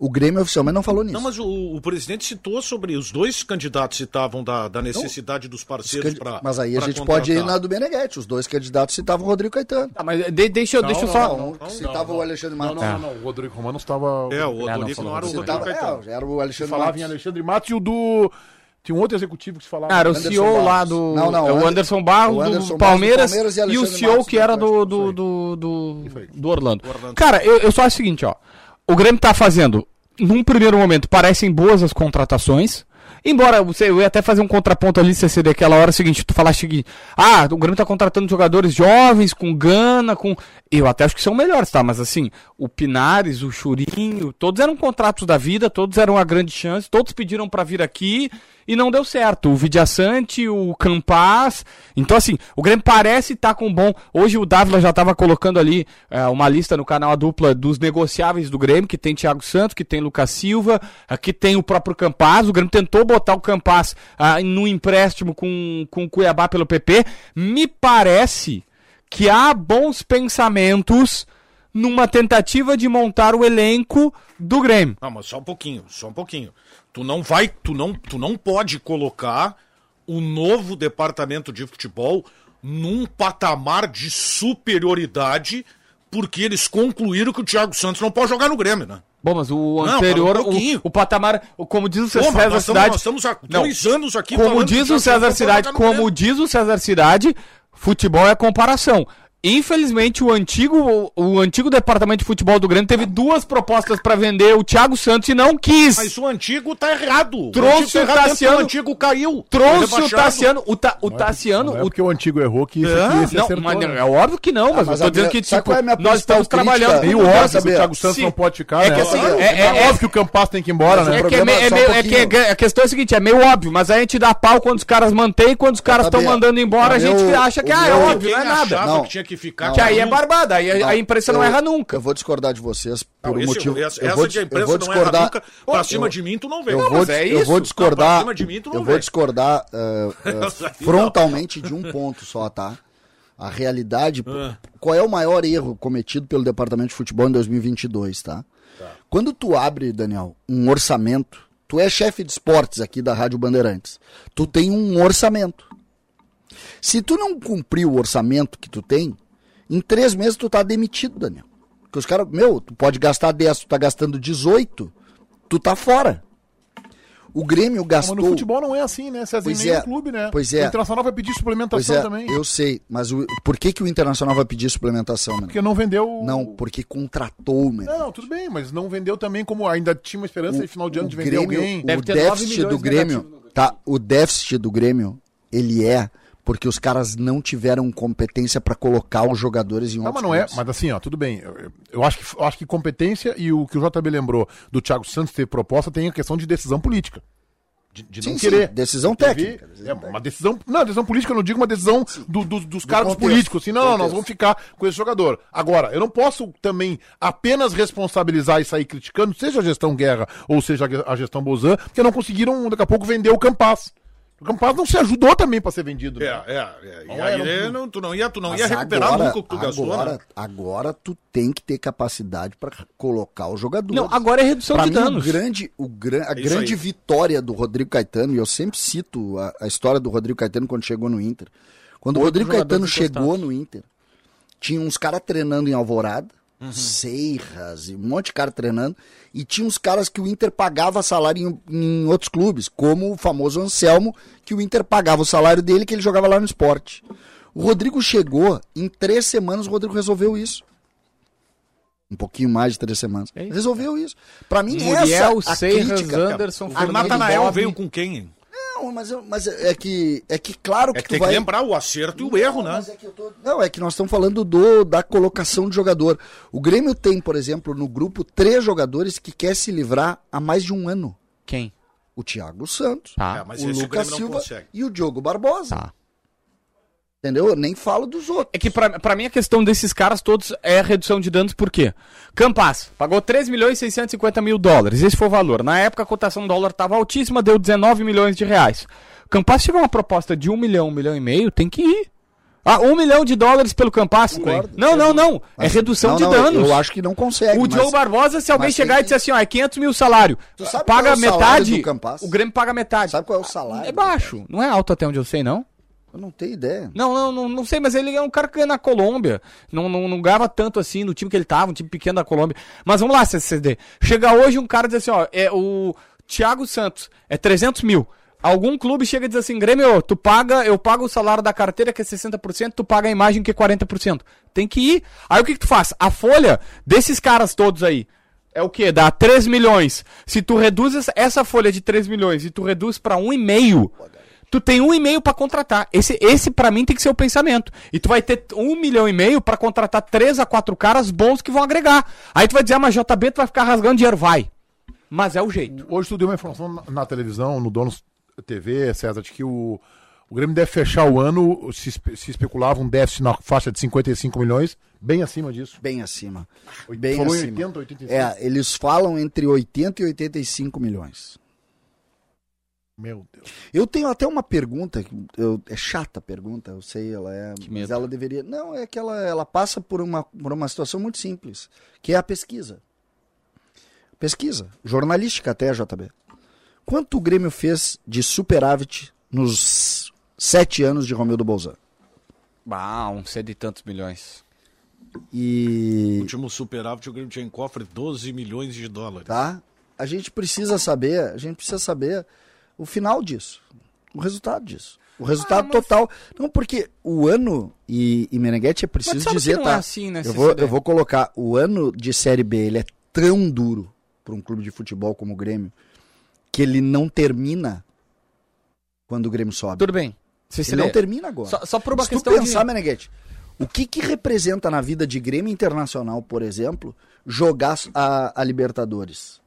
O Grêmio oficialmente não falou nisso. Não, mas o, o presidente citou sobre os dois candidatos citavam da, da necessidade dos Os parceiros para mas aí a gente pode ir na do Beneguete. Os dois candidatos citavam o Rodrigo Caetano. Tá, mas de- deixa eu, deixa eu só. Não, um citava o Alexandre Não, Matos. não, não, não. O Rodrigo Romano estava. É, o não Odorico falou. não era o Rodrigo Caetano. é, era o Alexandre falava Matos. em Alexandre Matos e o do. Tinha um outro executivo que se falava. Cara, o Anderson CEO lá Barros. do. Não, não, é o Ander- Anderson Barros Anderson do Palmeiras, Palmeiras e e, o CEO Matos que era do, do, do, do, do Orlando. Orlando. Cara, eu, eu só acho o seguinte, ó. O Grêmio tá fazendo, num primeiro momento, parecem boas as contratações. Embora você, eu ia até fazer um contraponto ali, CCD, aquela hora seguinte, tu falaste que, ah, o Grêmio tá contratando jogadores jovens, com gana, com. Eu até acho que são melhores, tá? Mas assim, o Pinares, o Churinho, todos eram contratos da vida, todos eram uma grande chance, todos pediram pra vir aqui e não deu certo. O Vidiaçante, o Campaz. Então, assim, o Grêmio parece estar com bom. Hoje o Dávila já estava colocando ali é, uma lista no canal a dupla dos negociáveis do Grêmio, que tem Thiago Santos, que tem Lucas Silva, aqui tem o próprio Campaz. O Grêmio tentou botar o Campaz ah, no empréstimo com, com o Cuiabá pelo PP. Me parece que há bons pensamentos numa tentativa de montar o elenco do Grêmio. Não, mas só um pouquinho, só um pouquinho. Tu não vai, tu não, tu não pode colocar o novo departamento de futebol num patamar de superioridade porque eles concluíram que o Thiago Santos não pode jogar no Grêmio, né? Bom, mas o Não, anterior, para um o, o patamar, como diz o Pô, César nós estamos, Cidade. nós estamos há Não. dois anos aqui Como diz o César não Cidade, como diz o César Cidade, futebol é comparação. Infelizmente, o antigo, o, o antigo departamento de futebol do Grêmio teve duas propostas pra vender o Thiago Santos e não quis. Mas o antigo tá errado. Trouxe o, o antigo tá errado, Tassiano- O antigo caiu. Trouxe o. Tassiano, o, Ta, o Tassiano, Não é o porque o antigo errou que esse aqui esse não, acertou. mas né? é óbvio que não, mas, mas eu tô dizendo minha- que tipo, é nós estamos trabalhando Eu quero óbvio que o. Thiago Santos Sim. não pode ficar, É né? que assim, é, é- é- óbvio que o Campas tem que ir embora, né? É que é, é um é é- a questão é a seguinte, é meio óbvio, mas aí a gente dá pau quando os caras mantêm, quando os caras estão mandando embora, a O gente acha que o ah, é óbvio, não é nada. Não. que tinha que ficar. Que aí é barbada, aí a, a imprensa não eu- erra nunca. Eu vou discordar de vocês por Não, um esse- motivo. essa eu essa vou, de a eu imprensa vou não erra nunca, pra eu- cima de mim tu não vem. Eu Não, vou, é eu isso. vou Tá discordar. pra cima de mim, tu não eu vem. vou discordar uh, uh, Essa não. frontalmente de um ponto só, tá? A realidade. Ah. Qual é o maior erro cometido pelo Departamento de Futebol em 2022, tá? Quando tu abre, Daniel, um orçamento, tu é chefe de esportes aqui da Rádio Bandeirantes. Tu tem um orçamento. Se tu não cumprir o orçamento que tu tem, em três meses tu tá demitido, Daniel. Porque os caras, meu, tu pode gastar 10, tu tá gastando 18, tu tá fora. O Grêmio Mas gastou. no futebol não é assim, né? César, Pois nem é. clube, né? Pois é. O Internacional vai pedir Pois suplementação é, também. eu sei, mas o, por que, que o Internacional vai pedir suplementação, né? Porque não vendeu. Não, porque contratou, né? Não, tudo bem, mas não vendeu também como ainda tinha uma esperança de final de ano de vender Grêmio, alguém. O déficit do Grêmio, negativo tá? O déficit do Grêmio, ele é porque os caras não tiveram competência pra colocar os jogadores em Não, outros mas não é. Mas assim, ó, tudo bem. Eu, eu acho, que, eu acho que competência e o que o JB lembrou do Thiago Santos ter proposta tem a questão de decisão política. De, de Sim, não sim, querer. decisão Teve- técnica. É, uma decisão. Não, decisão política, eu não digo uma decisão do- do- dos cargos contexto, políticos. Assim, não, não, nós vamos ficar com esse jogador. Agora, eu não posso também apenas responsabilizar e sair criticando, seja a gestão Guerra ou seja a gestão Bozan, porque não conseguiram, daqui a pouco, vender o Campaz. O Campaz não se ajudou também pra ser vendido. É, né? é, é. E Não aí, é, não- não- tu não ia, tu não Mas ia recuperar agora, nunca o que tu gastou, agora, né? agora tu tem que ter capacidade pra colocar o jogador. Não, agora é redução Pra de mim, danos. O grande, o gran, a É grande aí. vitória do Rodrigo Caetano, e eu sempre cito a, a história do Rodrigo Caetano quando chegou no Inter. Quando o Rodrigo Caetano chegou no Inter, tinha uns caras treinando em Alvorada, Seiras e um monte de cara treinando. E tinha uns caras que o Inter pagava salário em, em outros clubes, como o famoso Anselmo, que o Inter pagava o salário dele que ele jogava lá no esporte. O Rodrigo chegou, em três semanas o Rodrigo resolveu isso. Um pouquinho mais de três semanas. É isso, resolveu isso. Pra mim, Muriel, essa a Seiras, crítica. Anderson, O Fernando Natanael veio com quem? Não, mas, eu- mas é que é que claro que É que tu tem vai que lembrar o acerto e o erro, né? Mas é que eu tô- Não, é que nós estamos falando do, da colocação de jogador. O Grêmio tem, por exemplo, no grupo, três jogadores que quer se livrar há mais de um ano. Quem? O Thiago Santos, Tá. É, mas o o Lucas Grêmio não Silva consegue. e o Diogo Barbosa. Tá. Entendeu? Eu nem falo dos outros. É que pra, pra mim a questão desses caras todos é a redução de danos, por quê? Campas pagou 3 milhões e 650 mil dólares, esse foi o valor. Na época a cotação do dólar estava altíssima, deu 19 milhões de reais. Campas tiver uma proposta de 1 milhão, 1 milhão e meio, tem que ir. Ah, 1 milhão de dólares pelo Campas? Não, não, não. É redução não, de danos. Eu acho que não consegue. O mas- Diogo Barbosa, se alguém chegar e disser assim, ó, é 500 mil salário, paga é o metade, o Grêmio paga metade. Sabe qual é o salário? É baixo, não é alto até onde eu sei, não? Eu não tenho ideia. Não, não, não, não sei, mas ele é um cara que ganha na Colômbia. Não, não, não ganhava tanto assim no time que ele tava, um time pequeno da Colômbia. Mas vamos lá, CCD. Chega hoje um cara diz assim, ó, é o Thiago Santos, é 300 mil. Algum clube chega e diz assim, Grêmio, tu paga, eu pago o salário da carteira que é 60%, tu paga a imagem que é 40%. Tem que ir. Aí o que, que tu faz? A folha desses caras todos aí, é o quê? Dá 3 milhões. Se tu reduz essa- folha de 3 milhões e tu reduz pra 1,5, tu tem um e meio pra contratar. Esse, esse para mim tem que ser o pensamento. E tu vai ter um milhão e meio pra contratar três a quatro caras bons que vão agregar. Aí tu vai dizer, ah, mas JB tu vai ficar rasgando dinheiro. Vai. Mas é o jeito. Hoje tu deu uma informação na, na televisão, no Donos TV, César, de que o, o Grêmio deve fechar o ano, se, se especulava um déficit na faixa de 55 milhões, bem acima disso. Bem acima. Bem falou em acima. 80, 85? É, eles falam entre 80 e 85 milhões. Meu Deus. Eu tenho até uma pergunta, que eu- é chata a pergunta, eu sei, ela é. Que Mas medo. ela deveria. Não, é que ela, ela passa por uma, por uma situação muito simples, que é a pesquisa. Pesquisa, jornalística até, JB. Quanto o Grêmio fez de superávit nos sete anos de Romildo Bolzan? Ah, um cento e tantos milhões. O E. último superávit, o Grêmio tinha em cofre 12 milhões de dólares. Tá? A gente precisa saber, a gente precisa saber o final disso, o resultado disso. O resultado Ah, mas- total. Não, porque o ano, e, e Meneghetti é Mas preciso sabe dizer, que não tá? é assim, né, eu, vou, eu vou colocar, o ano de Série B, ele é tão duro para um clube de futebol como o Grêmio, que ele não termina quando o Grêmio sobe. Tudo bem. Ele CCD. não termina agora. Só, só por uma Se tu questão pensar, de... Meneghetti, o que que representa na vida de Grêmio Internacional, por exemplo, jogar a, a Libertadores?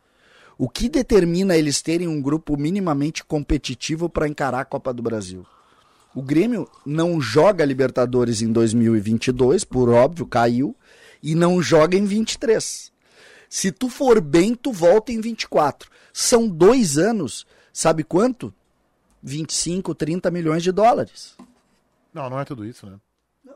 O que determina eles terem um grupo minimamente competitivo para encarar a Copa do Brasil? O Grêmio não joga Libertadores em 2022, por óbvio, caiu, e não joga em 23. Se tu for bem, tu volta em 24. São dois anos, sabe quanto? 25, 30 milhões de dólares. Não, não é tudo isso, né?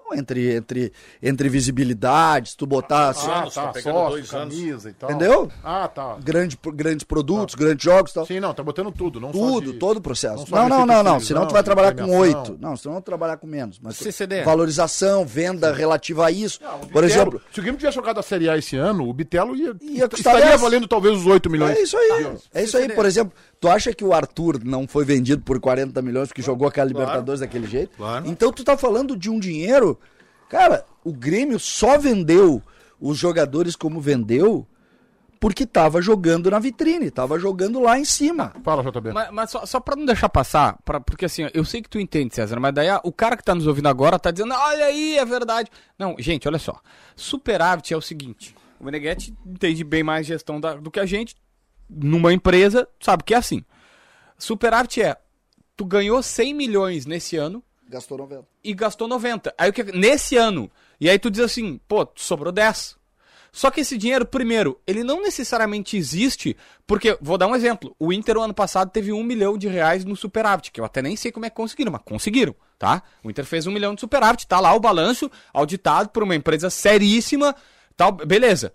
Não, entre, entre, entre visibilidade, se tu botar assim, anos, tá dois anos. camisa e tal. Entendeu? Ah, tá. grande, grandes produtos, grandes jogos e tal. Sim, não, tá botando tudo, não Tudo, de- todo o processo. não Não, não, não, não. Senão tu vai trabalhar com oito. Não, senão tu vai trabalhar com menos. Mas CCD. valorização, venda relativa a isso. Por Bitelo, exemplo, Se o Grêmio tivesse jogado a Série A esse ano, o Bitelo ia, Ia estaria 10. valendo talvez os 8 milhões. É isso aí. É isso aí. Por exemplo, tu acha que o Arthur não foi vendido por 40 milhões porque jogou aquela Libertadores daquele jeito? Claro. Então tu tá falando de um dinheiro. Cara, o Grêmio só vendeu os jogadores como vendeu porque tava jogando na vitrine, tava jogando lá em cima. Fala, JB. Mas, mas só, só pra não deixar passar, pra, porque assim, eu sei que tu entende, César, mas daí ah, o cara que tá nos ouvindo agora tá dizendo, olha aí, é verdade. Não, gente, olha só. Superávit é o seguinte: o Meneghetti entende bem mais gestão da- do que a gente. Numa empresa, sabe que é assim. Superávit é, tu ganhou 100 milhões nesse ano Gastou 90. e gastou 90. Aí o que nesse ano, e aí tu diz assim, pô, sobrou 10. Só que esse dinheiro, primeiro, ele não necessariamente existe, porque, vou dar um exemplo, o Inter o ano passado teve um milhão de reais no superávit, que eu até nem sei como é que conseguiram, mas conseguiram, tá? O Inter fez um milhão de superávit, tá lá o balanço, auditado por uma empresa seríssima, tal, beleza.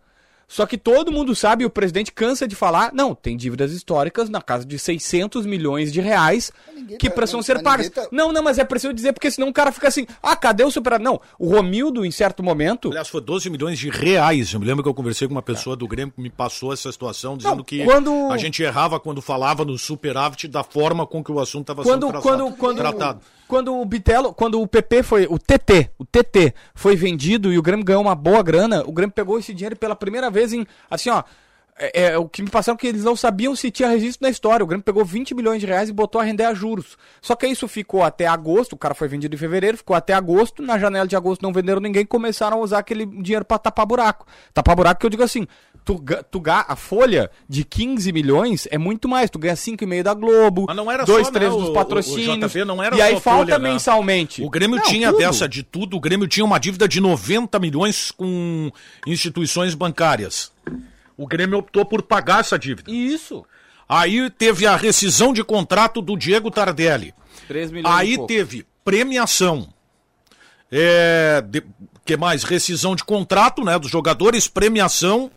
Só que todo mundo sabe, e o presidente cansa de falar, não, tem dívidas históricas na casa de 600 milhões de reais que tá- precisam ser pagas. tá- Não, não, mas é preciso dizer, porque senão o cara fica assim, ah, cadê o superávit? Não, o Romildo, em certo momento, Aliás, foi 12 milhões de reais. Eu me lembro que eu conversei com uma pessoa do Grêmio que me passou essa situação, dizendo Não, que quando- a gente errava quando falava no superávit da forma com que o assunto estava quando, sendo quando, traçado- quando, tratado. Quando o Bitelo, quando o PP foi, o TT, o TT foi vendido e o Grêmio ganhou uma boa grana, o Grêmio pegou esse dinheiro pela primeira vez em, assim, ó, é, é, o que me passaram é que eles não sabiam se tinha registro na história. O Grêmio pegou 20 milhões de reais e botou a render a juros. Só que isso ficou até agosto, o cara foi vendido em fevereiro, ficou até agosto, na janela de agosto não venderam ninguém, começaram a usar aquele dinheiro pra tapar buraco. Tapar buraco que eu digo assim, tu, tu a folha de 15 milhões é muito mais, tu ganha 5,5 da Globo, Mas não era 2, só, 3 né, dos o- o- patrocínios, o JP não era e aí falta folha, né? mensalmente. O Grêmio Não, tinha tudo. dessa de tudo. O Grêmio tinha uma dívida de 90 milhões com instituições bancárias. O Grêmio optou por pagar essa dívida. Isso. Aí teve a rescisão de contrato do Diego Tardelli. 3 milhões Aí teve premiação. É, de- que mais? Rescisão de contrato, né? Dos jogadores, premiação.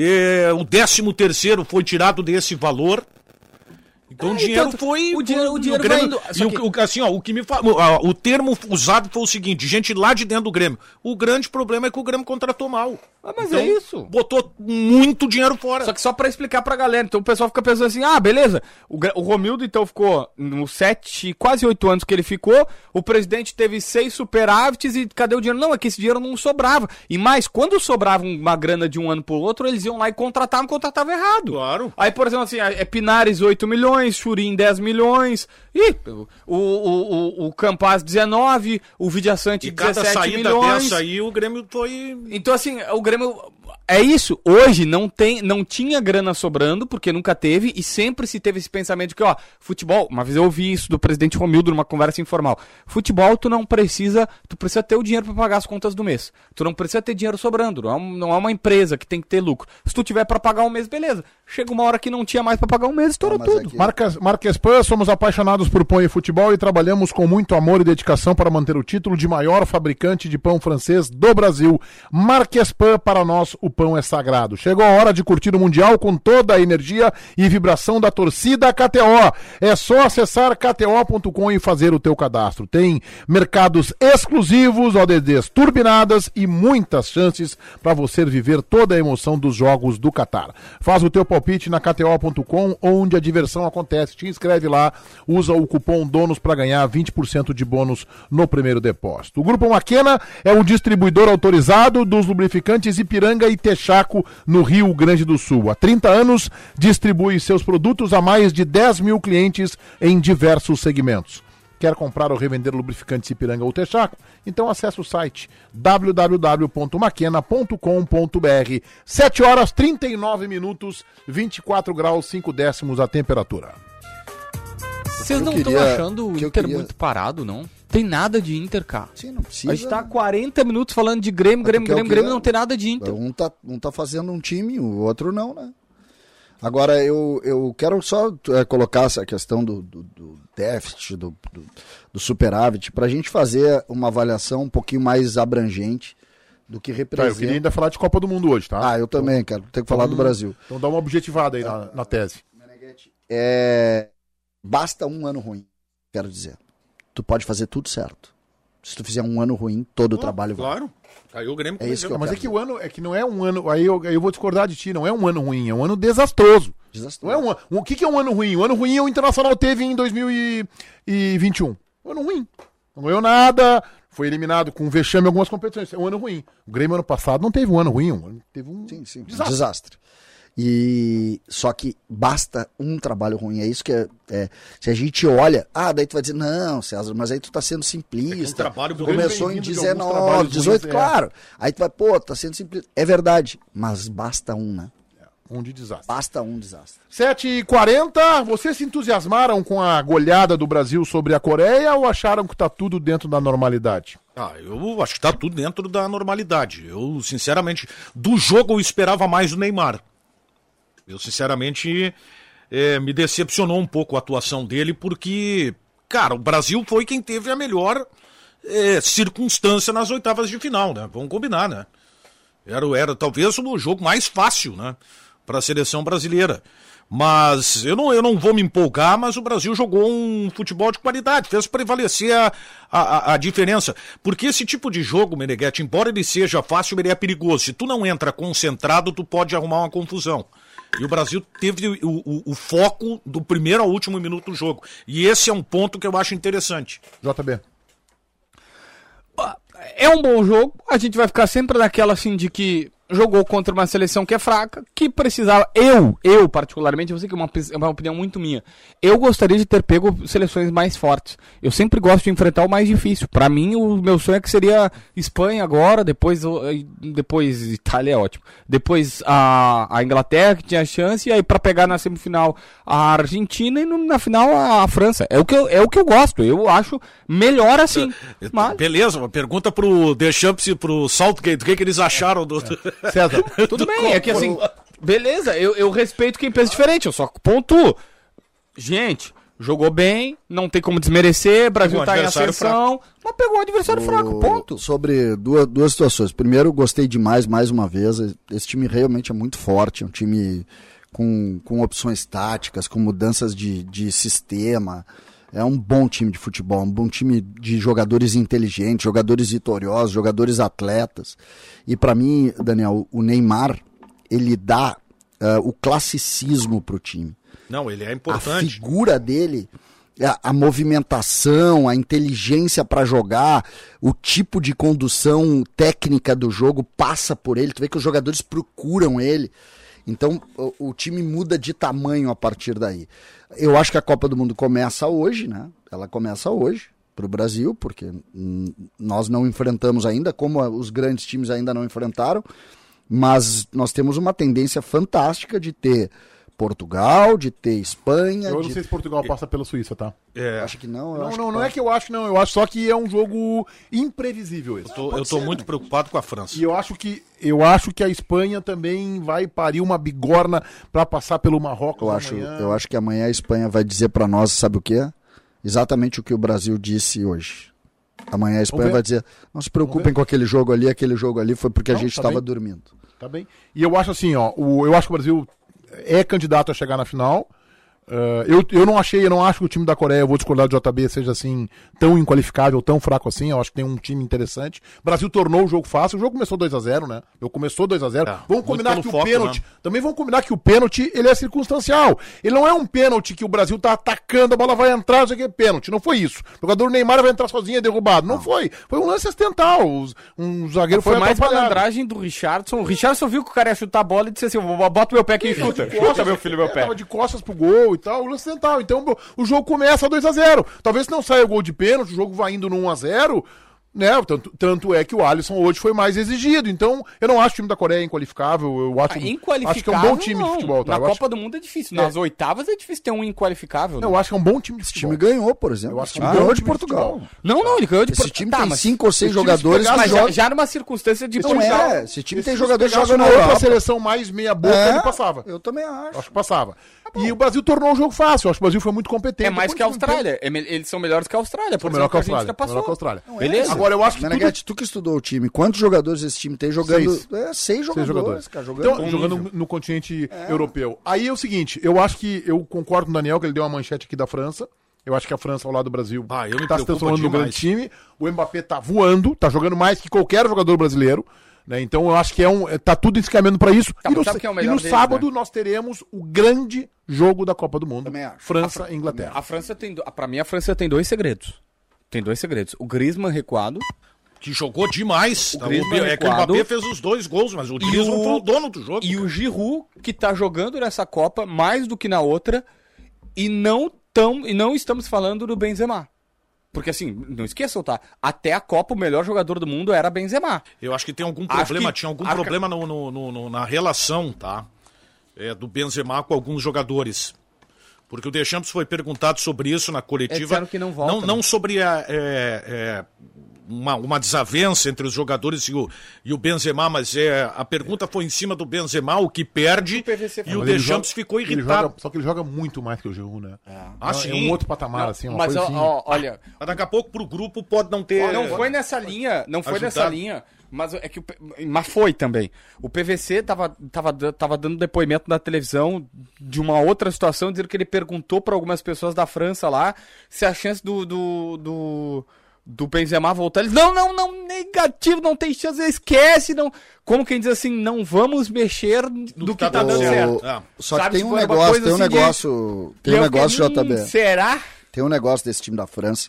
É, o 13 terceiro foi tirado desse valor. Então o dinheiro então, foi. o dinheiro- o dinheiro Grêmio- indo- e o, que- assim, ó, o que me fa- o, termo usado foi o seguinte: gente lá de dentro do Grêmio. O grande problema é que o Grêmio contratou mal. Ah, mas Então, é isso. Botou muito dinheiro fora. Só que só pra explicar pra galera. Então o pessoal fica pensando assim: ah, beleza. O, o Romildo então ficou nos sete, quase oito anos que ele ficou. O presidente teve seis superávites e cadê o dinheiro? Não, é que esse dinheiro não sobrava. E mais, quando sobrava uma grana de um ano pro outro, eles iam lá e contratavam, contratavam errado. Claro. Aí, por exemplo, assim, é Pinares 8 milhões, Churim 10 milhões. Ih, o, o, o, o Campaz 19, o Vidiaçante E cada 17 saída milhões. dessa aí, o Grêmio foi. Então, assim, o Grêmio. É isso. Hoje não tem, não tinha grana sobrando, porque nunca teve, e sempre se teve esse pensamento de que, ó, futebol. Uma vez eu ouvi isso do presidente Romildo numa conversa informal. Futebol, tu não precisa. Tu precisa ter o dinheiro pra pagar as contas do mês. Tu não precisa ter dinheiro sobrando. Não é, não é uma empresa que tem que ter lucro. Se tu tiver pra pagar um mês, beleza. Chega uma hora que não tinha mais pra pagar um mês, estourou Ah, mas tudo. aqui- Marcas, Marques Pan, somos apaixonados por pão e futebol e trabalhamos com muito amor e dedicação para manter o título de maior fabricante de pão francês do Brasil. Marques Pan, para nós o pão é sagrado. Chegou a hora de curtir o Mundial com toda a energia e vibração da torcida KTO. É só acessar kto.com e fazer o teu cadastro. Tem mercados exclusivos, ODDs turbinadas e muitas chances para você viver toda a emoção dos jogos do Catar. Faz o teu palpite na kto.com, onde a diversão acontece. Te inscreve lá, usa o cupom DONOS para ganhar 20% de bônus no primeiro depósito. O Grupo Maquena é o distribuidor autorizado dos lubrificantes Ipiranga e Texaco no Rio Grande do Sul. Há 30 anos, distribui seus produtos a mais de 10 mil clientes em diversos segmentos. Quer comprar ou revender lubrificantes Ipiranga ou Texaco? Então acesse o site www.maquena.com.br. 7 horas 39 minutos, 24 graus 5 décimos a temperatura. Vocês não estão achando o que Inter queria- muito parado, não? Tem nada de Inter, cara. Sim, não precisa. A gente tá há 40 minutos falando de Grêmio, Grêmio, Grêmio, Grêmio, não tem nada de Inter. Um tá, um tá fazendo um time, o outro não, né? Agora, eu, eu quero só é, colocar essa questão do, do, do déficit, do, do, do superávit, para a gente fazer uma avaliação um pouquinho mais abrangente do que Tá, eu representa. queria ainda falar de Copa do Mundo hoje, tá? Ah, eu também quero. Tenho que falar do Brasil. Então dá uma objetivada aí na, na tese. É, basta um ano ruim, quero dizer. Tu pode fazer tudo certo. Se tu fizer um ano ruim, todo o trabalho vai. Claro. Caiu o Grêmio É isso que eu mas é quero que o ano é que não é um ano. Aí eu, aí eu vou discordar de ti, não é um ano ruim, é um ano desastroso. Desastroso. Não é um, o que, que é um ano ruim? O ano ruim é o Internacional teve em 2021. Um ano ruim. Não ganhou nada, foi eliminado com vexame em algumas competições. É um ano ruim. O Grêmio ano passado não teve um ano ruim, um ano- teve um Sim, sim. desastre. Desastre. E só que basta um trabalho ruim. É isso que é, é- Se a gente olha, ah, daí tu vai dizer, não, César, mas aí tu tá sendo simplista. É um Começou em vem vindo de alguns 19, trabalhos 18, ruins, é. claro. Aí tu vai, pô, tá sendo simplista. É verdade, mas basta um, né? Um de desastre. Basta um desastre. 7h40, vocês se entusiasmaram com a goleada do Brasil sobre a Coreia ou acharam que tá tudo dentro da normalidade? Ah, eu acho que tá tudo dentro da normalidade. Eu, sinceramente, do jogo eu esperava mais do Neymar. Eu, sinceramente, eh, me decepcionou um pouco a atuação dele, porque, cara, o Brasil foi quem teve a melhor eh, circunstância nas oitavas de final, né? Vamos combinar, né? Era, era talvez o jogo mais fácil, né? Para a seleção brasileira. Mas eu não, eu não vou me empolgar, mas o Brasil jogou um futebol de qualidade, fez prevalecer a, a, a diferença. Porque esse tipo de jogo, Meneghetti, embora ele seja fácil, ele é perigoso. Se tu não entra concentrado, tu pode arrumar uma confusão. E o Brasil teve o, o, o foco do primeiro ao último minuto do jogo. E esse é um ponto que eu acho interessante. JB. É um bom jogo, a gente vai ficar sempre naquela assim de que jogou contra uma seleção que é fraca, que precisava. Eu, eu particularmente, eu sei que é uma, é uma opinião muito minha. Eu gostaria de ter pego seleções mais fortes. Eu sempre gosto de enfrentar o mais difícil. Para mim, o meu sonho é que seria Espanha agora, depois, depois Itália é ótimo. Depois a, a Inglaterra que tinha chance, e aí para pegar na semifinal a Argentina e no, na final a, a, França. É o, que eu, é o que eu gosto. Eu acho melhor assim. Mas... Beleza, uma pergunta pro Deschamps e pro Saltgate, o que, que eles acharam do. É. César. Tudo bem, é que assim, beleza, eu, eu respeito quem pensa diferente, eu só pontuo. Gente, jogou bem, não tem como desmerecer, Brasil tá em ascensão, mas pegou um adversário o... fraco, ponto. Sobre duas, duas situações. Primeiro, gostei demais, mais uma vez, esse time realmente é muito forte, é um time com, com opções táticas, com mudanças de, de sistema, é um bom time de futebol, um bom time de jogadores inteligentes, jogadores vitoriosos, jogadores atletas. E para mim, Daniel, o Neymar, ele dá uh, o classicismo pro time. Não, ele é importante. A figura dele, a, a movimentação, a inteligência para jogar, o tipo de condução técnica do jogo passa por ele. Tu vê que os jogadores procuram ele. Então o, o, time muda de tamanho a partir daí. Eu acho que a Copa do Mundo começa hoje, né? Ela começa hoje para o Brasil, porque nós não enfrentamos ainda, como os grandes times ainda não enfrentaram, mas nós temos uma tendência fantástica de ter Portugal, de ter Espanha. Eu não de... sei se Portugal passa pela Suíça, tá? É. Acho que não. não, acho não, que não é que eu acho, não. Eu acho só que é um jogo imprevisível esse. Eu tô, eu tô muito né? preocupado com a França. E eu acho que eu acho que a Espanha também vai parir uma bigorna para passar pelo Marrocos eu acho, amanhã. Eu acho que amanhã a Espanha vai dizer para nós, sabe o quê? Exatamente o que o Brasil disse hoje. Amanhã a Espanha vai dizer: não se preocupem com aquele jogo ali, aquele jogo ali foi porque não, a gente estava tá dormindo. Tá bem. E eu acho assim, ó, o, eu acho que o Brasil é candidato a chegar na final. Uh, eu, eu não achei, eu não acho que o time da Coreia, eu vou discordar do JB, seja assim, tão inqualificável, tão fraco assim. Eu acho que tem um time interessante. O Brasil tornou o jogo fácil. O jogo começou 2 a 0 né? Eu começou 2 a 0 é, Vamos combinar que foco, o pênalti. Né? Também vamos combinar que o pênalti ele é circunstancial. Ele não é um pênalti que o Brasil tá atacando, a bola vai entrar, não sei o que é pênalti. Não foi isso. O jogador Neymar vai entrar sozinho, é derrubado. Não, não foi. Foi um lance acidental. Um zagueiro foi, foi mais malandragem do Richardson. O Richardson viu que o cara ia chutar a bola e disse assim: bota meu pé aqui e chuta. Chuta, meu filho, meu pé. Tava de costas pro gol e tal. O lance acidental. Então o jogo começa 2 a 0 Talvez não saia o gol de pênalti, o jogo vai indo no 1 a 0 né? Tanto, tanto é que o Alisson hoje foi mais exigido. Então, eu não acho o time da Coreia inqualificável. Eu acho, ah, acho que é um bom time não. de futebol. Tá? Na eu Copa acho... do Mundo é difícil. Nas é. oitavas é difícil ter um inqualificável. Né? Eu acho que é um bom time de futebol. Esse time ganhou, por exemplo. Eu acho que ah, ganhou de Portugal. Não, não, ele ganhou de Portugal. Esse time tá, tem cinco ou seis jogadores mas já, já numa circunstância de Não é, esse time tem jogadores que jogam na outra seleção mais meia boca, é, ele passava. Eu também acho. Acho que passava. Tá e o Brasil tornou o jogo fácil. Acho que o Brasil foi muito competente. É mais que a Austrália. Eles são melhores que a Austrália. Por melhor que a Austrália. Melhor que a Austrália. Beleza. Agora eu acho que tu que estudou o time, quantos jogadores esse time tem jogando? Seis, é, seis jogadores, seis jogadores. Cara, jogando, então, jogando no, continente é. europeu. Aí é o seguinte, eu acho que eu concordo com o Daniel, que ele deu uma manchete aqui da França. Eu acho que a França ao lado do Brasil ah, está se transformando num grande time. O Mbappé tá voando, tá jogando mais que qualquer jogador brasileiro. Né? Então eu acho que é um, tá tudo encaminhando para isso. Tá, e no, é e no deles, sábado né? nós teremos o grande jogo da Copa do Mundo. França e Inglaterra. A França tem, para mim a França tem dois segredos. Tem dois segredos. O Griezmann recuado, que jogou demais. O, tá, o, é que o Mbappé fez os dois gols, mas o Griezmann foi o dono do jogo. E cara. o Giroud, que tá jogando nessa Copa mais do que na outra, e não, tão, e não estamos falando do Benzema. Porque assim, não esqueçam, tá? Até a Copa, o melhor jogador do mundo era Benzema. Eu acho que tem algum problema, que... tinha algum problema no, no, no, na relação, tá? É, do Benzema com alguns jogadores. Porque o Deschamps foi perguntado sobre isso na coletiva. É, que não volta. Não, né? não sobre a, é, é, uma, uma desavença entre os jogadores e o, e o Benzema, mas é, a pergunta foi em cima do Benzema, o que perde, o e o Deschamps ficou irritado. Joga, só que ele joga muito mais que o Giroud, né? É. Ah, sim. É um outro patamar, não, assim, uma mas, coisa ó, assim. olha... Mas daqui a pouco pro grupo pode não ter... Não foi nessa linha, não foi nessa linha, Mas é que o mas foi também. O PVC tava, tava, tava dando depoimento na televisão de uma outra situação, dizendo que ele perguntou para algumas pessoas da França lá se a chance do do, do, do Benzema voltar. Eles, não, não, não, negativo, não tem chance, esquece, não. Como quem diz assim, não vamos mexer do que tá, tá dando certo. Ah. Só que tem um uma negócio, tem um assim de- negócio, tem um negócio, JB. Será? Tem um negócio desse time da França.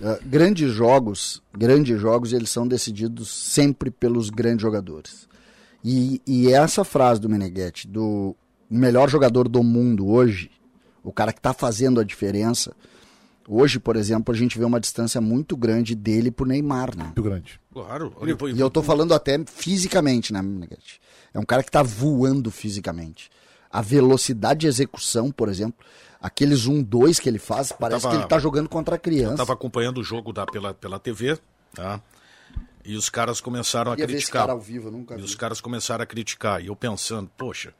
Uh, grandes jogos, grandes jogos, eles são decididos sempre pelos grandes jogadores. E, e essa frase do Meneghetti, do melhor jogador do mundo hoje, o cara que está fazendo a diferença, hoje, por exemplo, a gente vê uma distância muito grande dele pro Neymar, né? Muito grande. Claro. Ele foi- E eu tô falando até fisicamente, né, Meneghetti? É um cara que tá voando fisicamente. A velocidade de execução, por exemplo, aqueles 1-2 que ele faz, parece tava- que ele tá jogando contra a criança. Estava acompanhando o jogo da, pela, pela TV, tá? E os caras começaram a Ia ver esse criticar. cara ao vivo, eu nunca E vi. os caras começaram a criticar. E eu pensando, poxa,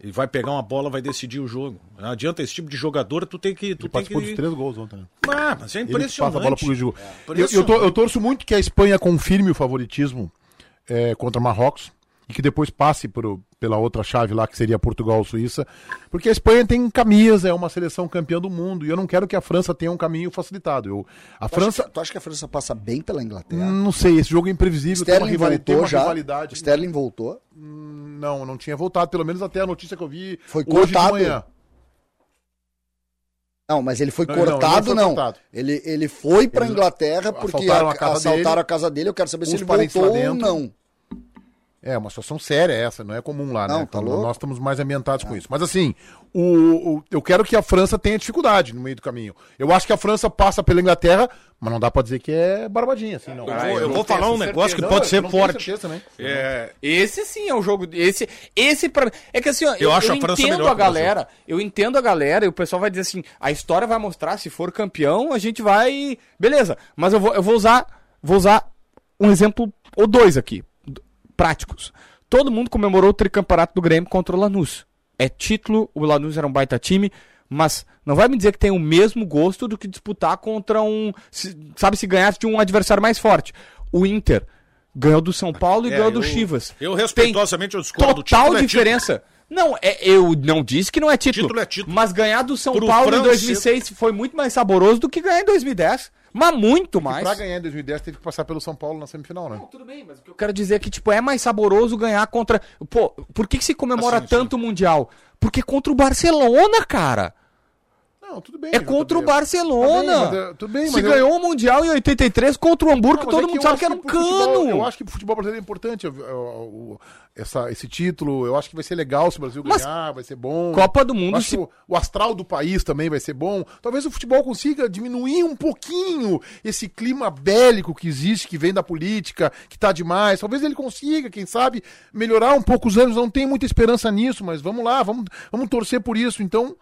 ele vai pegar uma bola, vai decidir o jogo. Não adianta esse tipo de jogador, tu tem que. Tu Ele tem participou que... dos três gols ontem, né? Ah, mas é Ele impressionante. passa a bola pro Giroud. Eu, eu, tô- eu torço muito que a Espanha confirme o favoritismo é, contra Marrocos e que depois passe por, pela outra chave lá, que seria Portugal ou Suíça, porque a Espanha tem camisa, é uma seleção campeã do mundo, e eu não quero que a França tenha um caminho facilitado. Eu, a Tu França, acha, tu acha que a França passa bem pela Inglaterra? não sei, esse jogo é imprevisível, tem uma, Sterling rivali- tem voltou uma já. rivalidade. Sterling voltou. Não, não tinha voltado, pelo menos até a notícia que eu vi Foi hoje cortado. de manhã. Não, mas ele foi Não, cortado, não não. foi. Ele, ele foi Eles Inglaterra porque assaltaram a- a casa assaltaram dele, a casa dele. Eu quero saber se ele voltou ou não. É, uma situação séria essa, não é comum lá, Não, né? tá Nós- louco? Nós estamos mais ambientados com isso. Mas assim, o, o- eu quero que a França tenha dificuldade no meio do caminho. Eu acho que a França passa pela Inglaterra, mas não dá pra dizer que é barbadinha, assim, não. Eu vou, eu vou falar um negócio que Não, pode eu ser forte. certeza. É, Esse sim é um jogo. Esse, esse pra... É que assim, ó, Eu acho a França entendo a o galera. Eu entendo a galera e o pessoal vai dizer assim: a história vai mostrar, se for campeão, a gente vai. Beleza. Mas eu vou, eu vou usar. Vou usar um exemplo ou dois aqui. Práticos. Todo mundo comemorou o tricampeonato do Grêmio contra o Lanús. É título, o Lanús era um baita time, mas não vai me dizer que tem o mesmo gosto do que disputar contra um. se- sabe, se ganhasse de um adversário mais forte. O Inter ganhou do São Paulo e É, ganhou do eu- Chivas. eu Tem respeitosamente eu discordo. Total é diferença. Não, é, eu não disse que não é título. Título é título. Mas ganhar do São Pro Paulo em francês- 2006 foi muito mais saboroso do que ganhar em 2010. Mas muito E mais. pra ganhar em 2010 teve que passar pelo São Paulo na semifinal, né? Tudo bem, mas o que eu quero dizer é que, tipo, é mais saboroso ganhar contra. Pô, por que, que se comemora Assim, sim. tanto o Mundial? Porque contra o Barcelona, cara. Não, tudo bem. É contra o. Barcelona. Tá bem, mas, é, tudo bem, se mas eu- ganhou o Mundial em 83 contra o Hamburgo, Não, todo é mundo sabe que era um pro futebol- cano. eu acho que pro futebol brasileiro é importante eu- eu- essa, esse título. Eu acho que vai ser legal se o Brasil Mas ganhar, vai ser bom. Copa do Mundo se- o, o astral do país também vai ser bom. Talvez o futebol consiga diminuir um pouquinho esse clima bélico que existe, que vem da política, que tá demais. Talvez ele consiga, quem sabe, melhorar um pouco os anos. Não tenho muita esperança nisso, mas vamos lá, vamos, vamos torcer por isso. Então.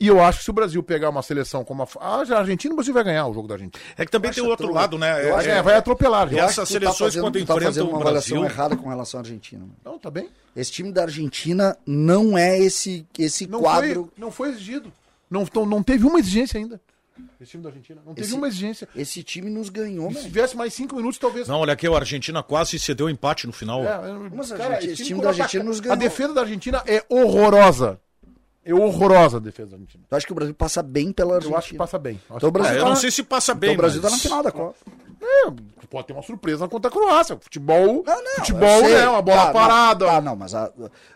E eu acho que se o Brasil pegar uma seleção como a, ah, a Argentina, o Brasil vai ganhar o jogo da Argentina. É que também tem o outro lado, né? Eu acho É- que vai atropelar. Acho- Essas tá seleções, fazendo- quando tá enfrentam fazendo uma o avaliação Brasil- errada com relação à Argentina. Não, tá bem. Esse time da Argentina não é esse, esse Não quadro. foi, não foi exigido. Não, não, teve uma exigência ainda. Esse time da Argentina. Não teve Esse- uma exigência. Esse time nos ganhou, E se tivesse mais cinco minutos, talvez. Não, olha aqui, o Argentina quase cedeu empate no final. É, Mas a cara, gente- esse time quando da Argentina ataca- nos A ganhou. defesa da Argentina é horrorosa. É horrorosa a defesa da Argentina. Tu acha que o Brasil passa bem pela Argentina? Eu acho que passa bem. Eu acho Então o Brasil É, eu tá não na- sei se passa bem, Então o Brasil mas... tá na final da Copa. É, pode ter uma surpresa contra a Croácia. Futebol, Não, não, futebol né? Uma bola Tá, parada. Não, tá, não, mas a,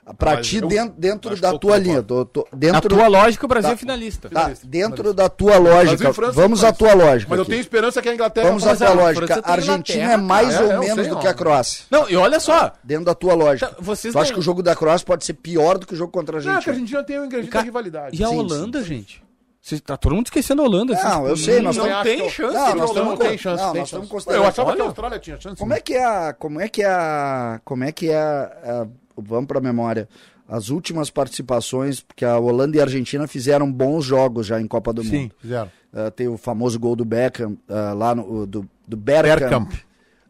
a, pra Mas ti, eu dentro, dentro da tua linha, tô, tô- Na dentro, tua lógica, o Brasil Tá. é finalista. tá, Finalista, dentro finalista. da tua lógica, França vamos à tua lógica. Mas eu tenho esperança que a Inglaterra Vamos à tua a lógica. A Argentina Inglaterra, é mais cara. ou É, menos sei, do que a Croácia. Não, e olha só. Dentro da tua lógica. Tá, vocês Tu acha que o jogo da Croácia pode ser pior do que o jogo contra a Não, que a Argentina? Argentina tem um ingrediente da rivalidade. E a Holanda, gente? Você tá todo mundo esquecendo a Holanda. Não, assim, eu sei, nós não estamos- tem chance. Não, nós estamos Não, tem chance, Não, tem nós chance. estamos considerando- Eu achava que a Austrália tinha chance. Como é que é a. Como é que é a. Como é que é a. a- vamos pra memória. As últimas participações, porque a Holanda e a Argentina fizeram bons jogos já em Copa do Sim, Mundo. fizeram. Ah, tem o famoso gol do Beckham, ah, lá no. Do, do Bergkamp, Bergkamp.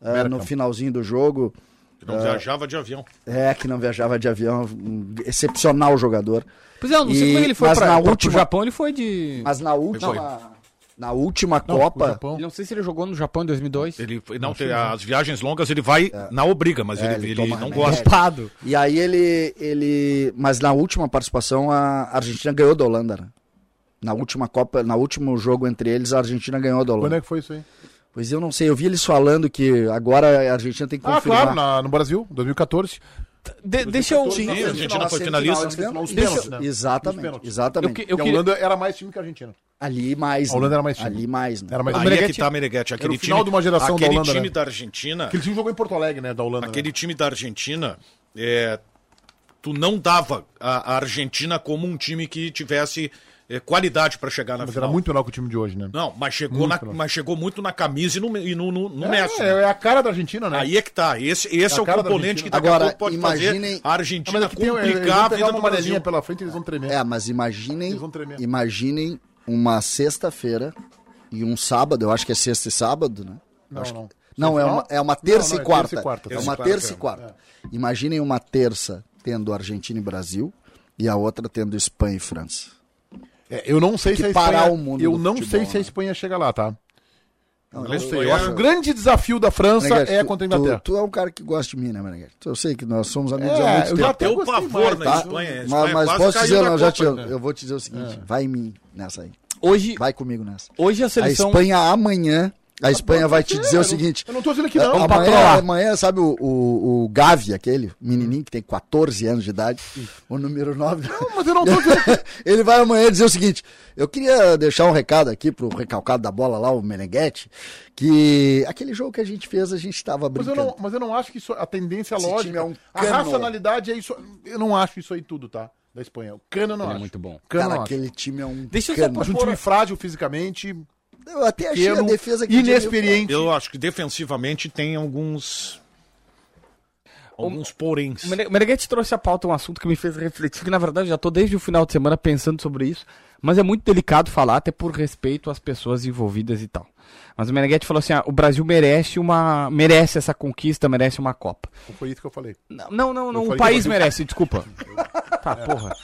ah, no finalzinho do jogo. Que não viajava de avião. É, que não viajava de avião. um excepcional jogador. Pois é, eu não sei como é que ele foi mas pra, na pra- pro última- Japão, ele foi de... Mas na última. Na última Não, o Copa. Japão. E Não sei se ele jogou no Japão em 2002. Ele não tem as viagens longas, ele vai na obriga, mas É, ele, ele ele não gosta. Dopado. E aí ele, ele. Mas na última participação a Argentina ganhou da Holanda, né? Na última Copa, no último jogo entre eles, a Argentina ganhou da Quando Holanda. é que foi isso aí? Pois eu não sei, eu vi eles falando que agora a Argentina tem que Ah, confirmar. claro, na- no Brasil, 2014. De- deixa eu. Sim, a Argentina Na foi finalista. né? Exatamente, exatamente. Eu que- e a Holanda era mais time que a Argentina. Ali mais. A Holanda né? era mais time. Ali mais, né? Era mais Aí é que tá, Meneghetti. Aquele o final time, de uma geração da aquele Holanda, time né? da Argentina, Aquele time jogou em Porto Alegre, né? Da Holanda. né? aquele time da Argentina, é, tu não dava a, a Argentina como um time que tivesse qualidade para chegar na Mas final. era muito melhor que o time de hoje, né? Não, mas chegou, Muito na- melhor. mas chegou muito na camisa e no, e no, no, no É, Messi. é, é a cara da Argentina, né? Aí é que tá. Esse, esse A é o componente que daqui Agora, a pouco pode imaginem- fazer a Ah, Argentina tem, eles complicar vão a pegar vida uma amarelinha pela frente eles vão tremer. É, mas imaginem. Eles vão tremer. Imaginem uma sexta-feira e um sábado, eu acho que é sexta e sábado, né? Não, Acho que- não. Não, é uma, é uma terça, Não, não, e é quarta. terça e quarta, É tá. uma Terça e terça e quarta, quarta. Imaginem uma terça tendo Argentina e Brasil e a outra tendo Espanha e França. É, eu não sei que se a parar Espanha, o mundo Eu não futebol, sei se a né? Espanha chega lá, tá? Não, Eu não sei. Eu acho que o grande desafio da França Meneghete, é tu- contra a tu, Inglaterra. tu é um cara que gosta de mim, né, Meneghete? Eu sei que nós somos amigos É, há muito eu já tempo. até Tem o gostei pavor mais, na tá? Espanha. A Mas, mas quase posso dizer, não, já te, né? eu vou te dizer o seguinte, vai em mim nessa aí. Hoje, Vai comigo nessa. hoje a A seleção. Espanha amanhã, a Espanha vai te dizer o seguinte, Eu não tô dizendo que não. Amanhã, amanhã, sabe o, o, o Gavi, aquele menininho que tem 14 anos de idade, o número 9. Não, mas eu não tô dizendo. Ele vai amanhã dizer o seguinte: eu queria deixar um recado aqui pro recalcado da bola lá, o Meneghetti, que aquele jogo que a gente fez, a gente estava Mas eu, brincando. não, mas eu não acho que isso, a tendência Esse lógica. é um a racionalidade é isso. Eu não acho isso aí tudo, tá? Da Espanha. O Cano eu não Ele é acho. muito bom. Cano eu Cara, aquele time é um. Deixa eu cano. Acho um time frágil fisicamente, Eu até achei a defesa que inexperiente. Eu acho que defensivamente tem alguns. Alguns poréns. O Mene- Meneghetti trouxe a pauta um assunto que me fez refletir, que na verdade eu já tô desde o final de semana pensando sobre isso, mas é muito delicado falar, até por respeito às pessoas envolvidas e tal. Mas o Meneghetti falou assim: ah, o Brasil merece uma. merece essa conquista, merece uma Copa. Foi isso que eu falei. Não, não, não, não, o país merece, desculpa. Tá, porra.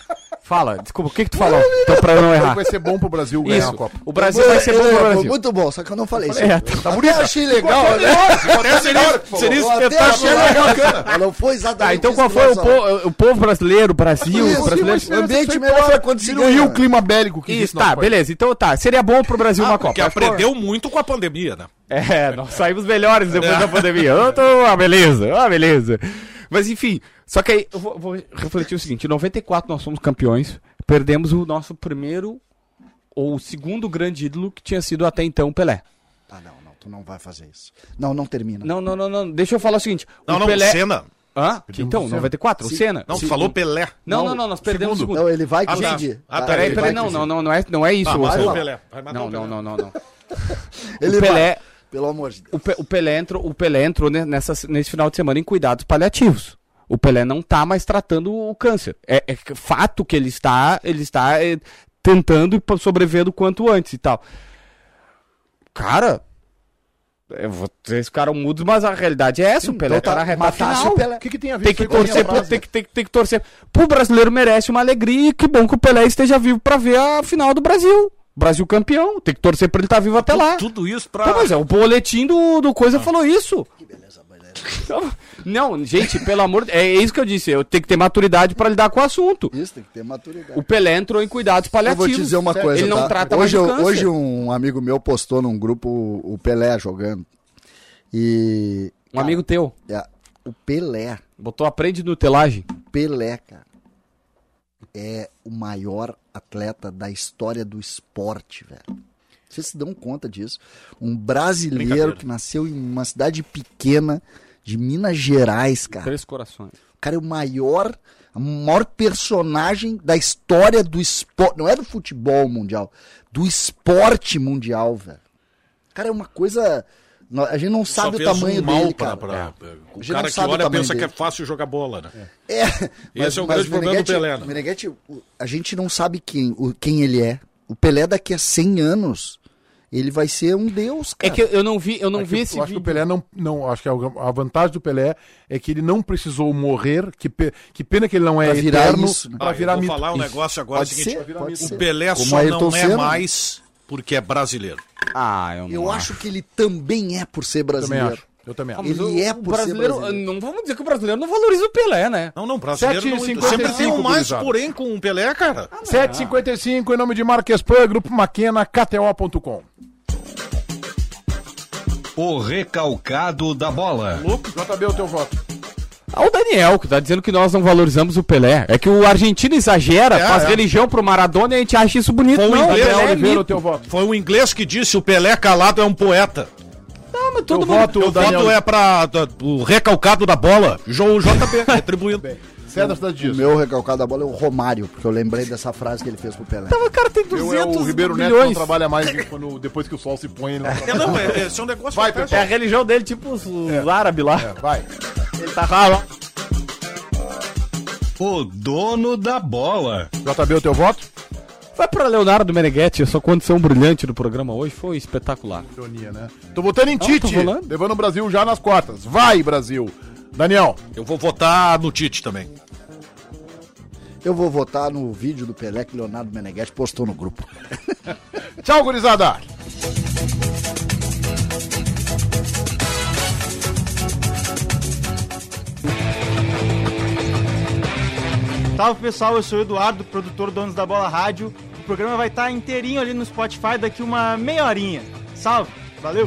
Fala, desculpa, o que que tu falou? Então pra eu não errar. Vai ser bom pro Brasil ganhar Isso, a Copa. o Brasil vai ser bom É, pro é, Brasil. Muito bom, só que eu não falei isso. É, tá tá bonito. Eu achei legal, né? seria seria Eu até achei espetacular. legal. Ela não foi exatamente Tá, então qual foi o, nós falamos. po- o povo brasileiro, o Brasil, Isso, o brasileiro... sim, O ambiente melhor é quando se o clima bélico que Isso, tá, beleza. Então tá, seria bom pro Brasil uma Ah, porque Copa. Acho que- aprendeu muito com a pandemia, né? É, nós saímos melhores depois da pandemia. Eu tô, ah, beleza, ah, beleza. Mas enfim, só que aí eu vou, vou refletir o seguinte: em 94 nós somos campeões, perdemos o nosso primeiro ou o segundo grande ídolo que tinha sido até então o Pelé. Ah, não, não, tu não vai fazer isso. Não, não termina. Não, não, não, não, deixa eu falar o seguinte: Não, o não, Pelé. o Senna. Hã? Que, então, o Senna. 94, o Sim. Senna. Não, tu Sim. falou Pelé. Não, não, não, nós perdemos o segundo. Não, ele vai Ah, tá. conseguir. Ah, tá, Peraí, peraí, vai não, conseguir. não, não, não é, não é isso. Ah, o Pelé. Vai matar Não, o não, Pelé. não, não, não. Ele o Pelé, vai. Pelo amor de Deus. O, Pe- o Pelé entrou, o Pelé entrou ne- nessa, nesse final de semana em cuidados paliativos. O Pelé não tá mais tratando o câncer. É, é fato que ele está, ele está é, tentando sobrevivendo o quanto antes e tal. Cara, eu vou vocês ficaram mudos, mas a realidade é essa. o Pelé então tá tá, na reta final. o. O que, que tem a ver Tem que torcer, pro, tem, que, tem, tem que torcer. Pro brasileiro merece uma alegria e que bom que o Pelé esteja vivo pra ver a final do Brasil. Brasil campeão. Tem que torcer pra ele estar vivo até lá. Tudo isso pra. Tá, mas é, o boletim do, do Coisa falou isso. Que beleza, beleza. Não, gente, pelo amor de É isso que eu disse. Eu tenho que ter maturidade pra lidar com o assunto. Isso, tem que ter maturidade. O Pelé entrou em cuidados Eu paliativos. vou te dizer uma coisa, Ele não tá? trata hoje, mais eu- hoje um amigo meu postou num grupo o Pelé jogando. E. Um amigo teu É, o Pelé, botou a prende no telagem. Pelé, cara, é o maior atleta da história do esporte, velho. Vocês se dão conta disso? Um brasileiro que nasceu em uma cidade pequena de Minas Gerais, cara. Três corações. O cara é o maior, o maior personagem da história do esporte. Não é do futebol mundial, do esporte mundial, velho. Cara, é uma coisa. A gente não Só sabe o tamanho um mal dele, pra- cara. pra- A O gente cara não que sabe o olha pensa que é dele. fácil jogar bola, né? É, Esse é o grande problema do Pelé, né? Meneghetti, o- a gente não sabe quem, o, quem ele é. O Pelé daqui a 100 anos, ele vai ser um deus, É cara. que eu- não vi, eu não É vi eu esse acho que o vídeo. Pelé não, não acho que a a vantagem do Pelé é que ele não precisou morrer, que, pe- que pena que ele não é Pra virar eterno, isso, né? pra Ah, virar eu vou mito. falar um Isso. negócio agora Pode é o seguinte: ser, pode o ser. Pelé Como só não é mais porque é brasileiro. Ah, eu não Eu acho que ele também é por ser Eu também brasileiro. acho. Eu também acho. Ele o- é o por ser brasileiro, brasileiro. Não vamos dizer que o brasileiro não valoriza o Pelé, né? Não, não, brasileiro não, 7,55 sempre tem um mais porém com o Pelé, cara. 7h55 em nome de Marques Pan, Grupo Maquena, KTO.com. O recalcado da bola. Louco, JB, o teu voto. Ah, o Daniel, que tá dizendo que nós não valorizamos o Pelé. É que o argentino exagera, É, faz é. religião pro Maradona e a gente acha isso bonito. Foi não, o inglês, é Oliveira, o teu voto. Foi um inglês que disse o Pelé calado é um poeta. Não, mas todo Teu mundo... voto, O Daniel. voto é pra da- o recalcado da bola. Jo- JB, retribuindo. Cé da Cidade O meu recalcado da bola é o Romário, porque eu lembrei dessa frase que ele fez pro Pelé. O cara tem Eu 200 é o Ribeiro Neto que não milhões. trabalha mais quando, depois que o sol se põe. Ele não É, não, é, esse é um negócio Vai, fantástico. É a religião dele, tipo os, os árabes lá. É, vai. Ele tá ralo. O dono da bola. JB, o teu voto? Vai pra Leonardo Meneghetti, a sua condição brilhante do programa hoje foi espetacular. Ironia, né? Tô votando em Tite, levando o Brasil já nas quartas. Vai, Brasil. Daniel, Eu vou votar no Tite também. Eu vou votar no vídeo do Pelé que Leonardo Meneghetti postou no grupo. tchau, gurizada. Salve pessoal, eu sou o Eduardo, produtor do Donos da Bola Rádio. O programa vai estar inteirinho ali no Spotify daqui uma meia horinha. Salve, valeu!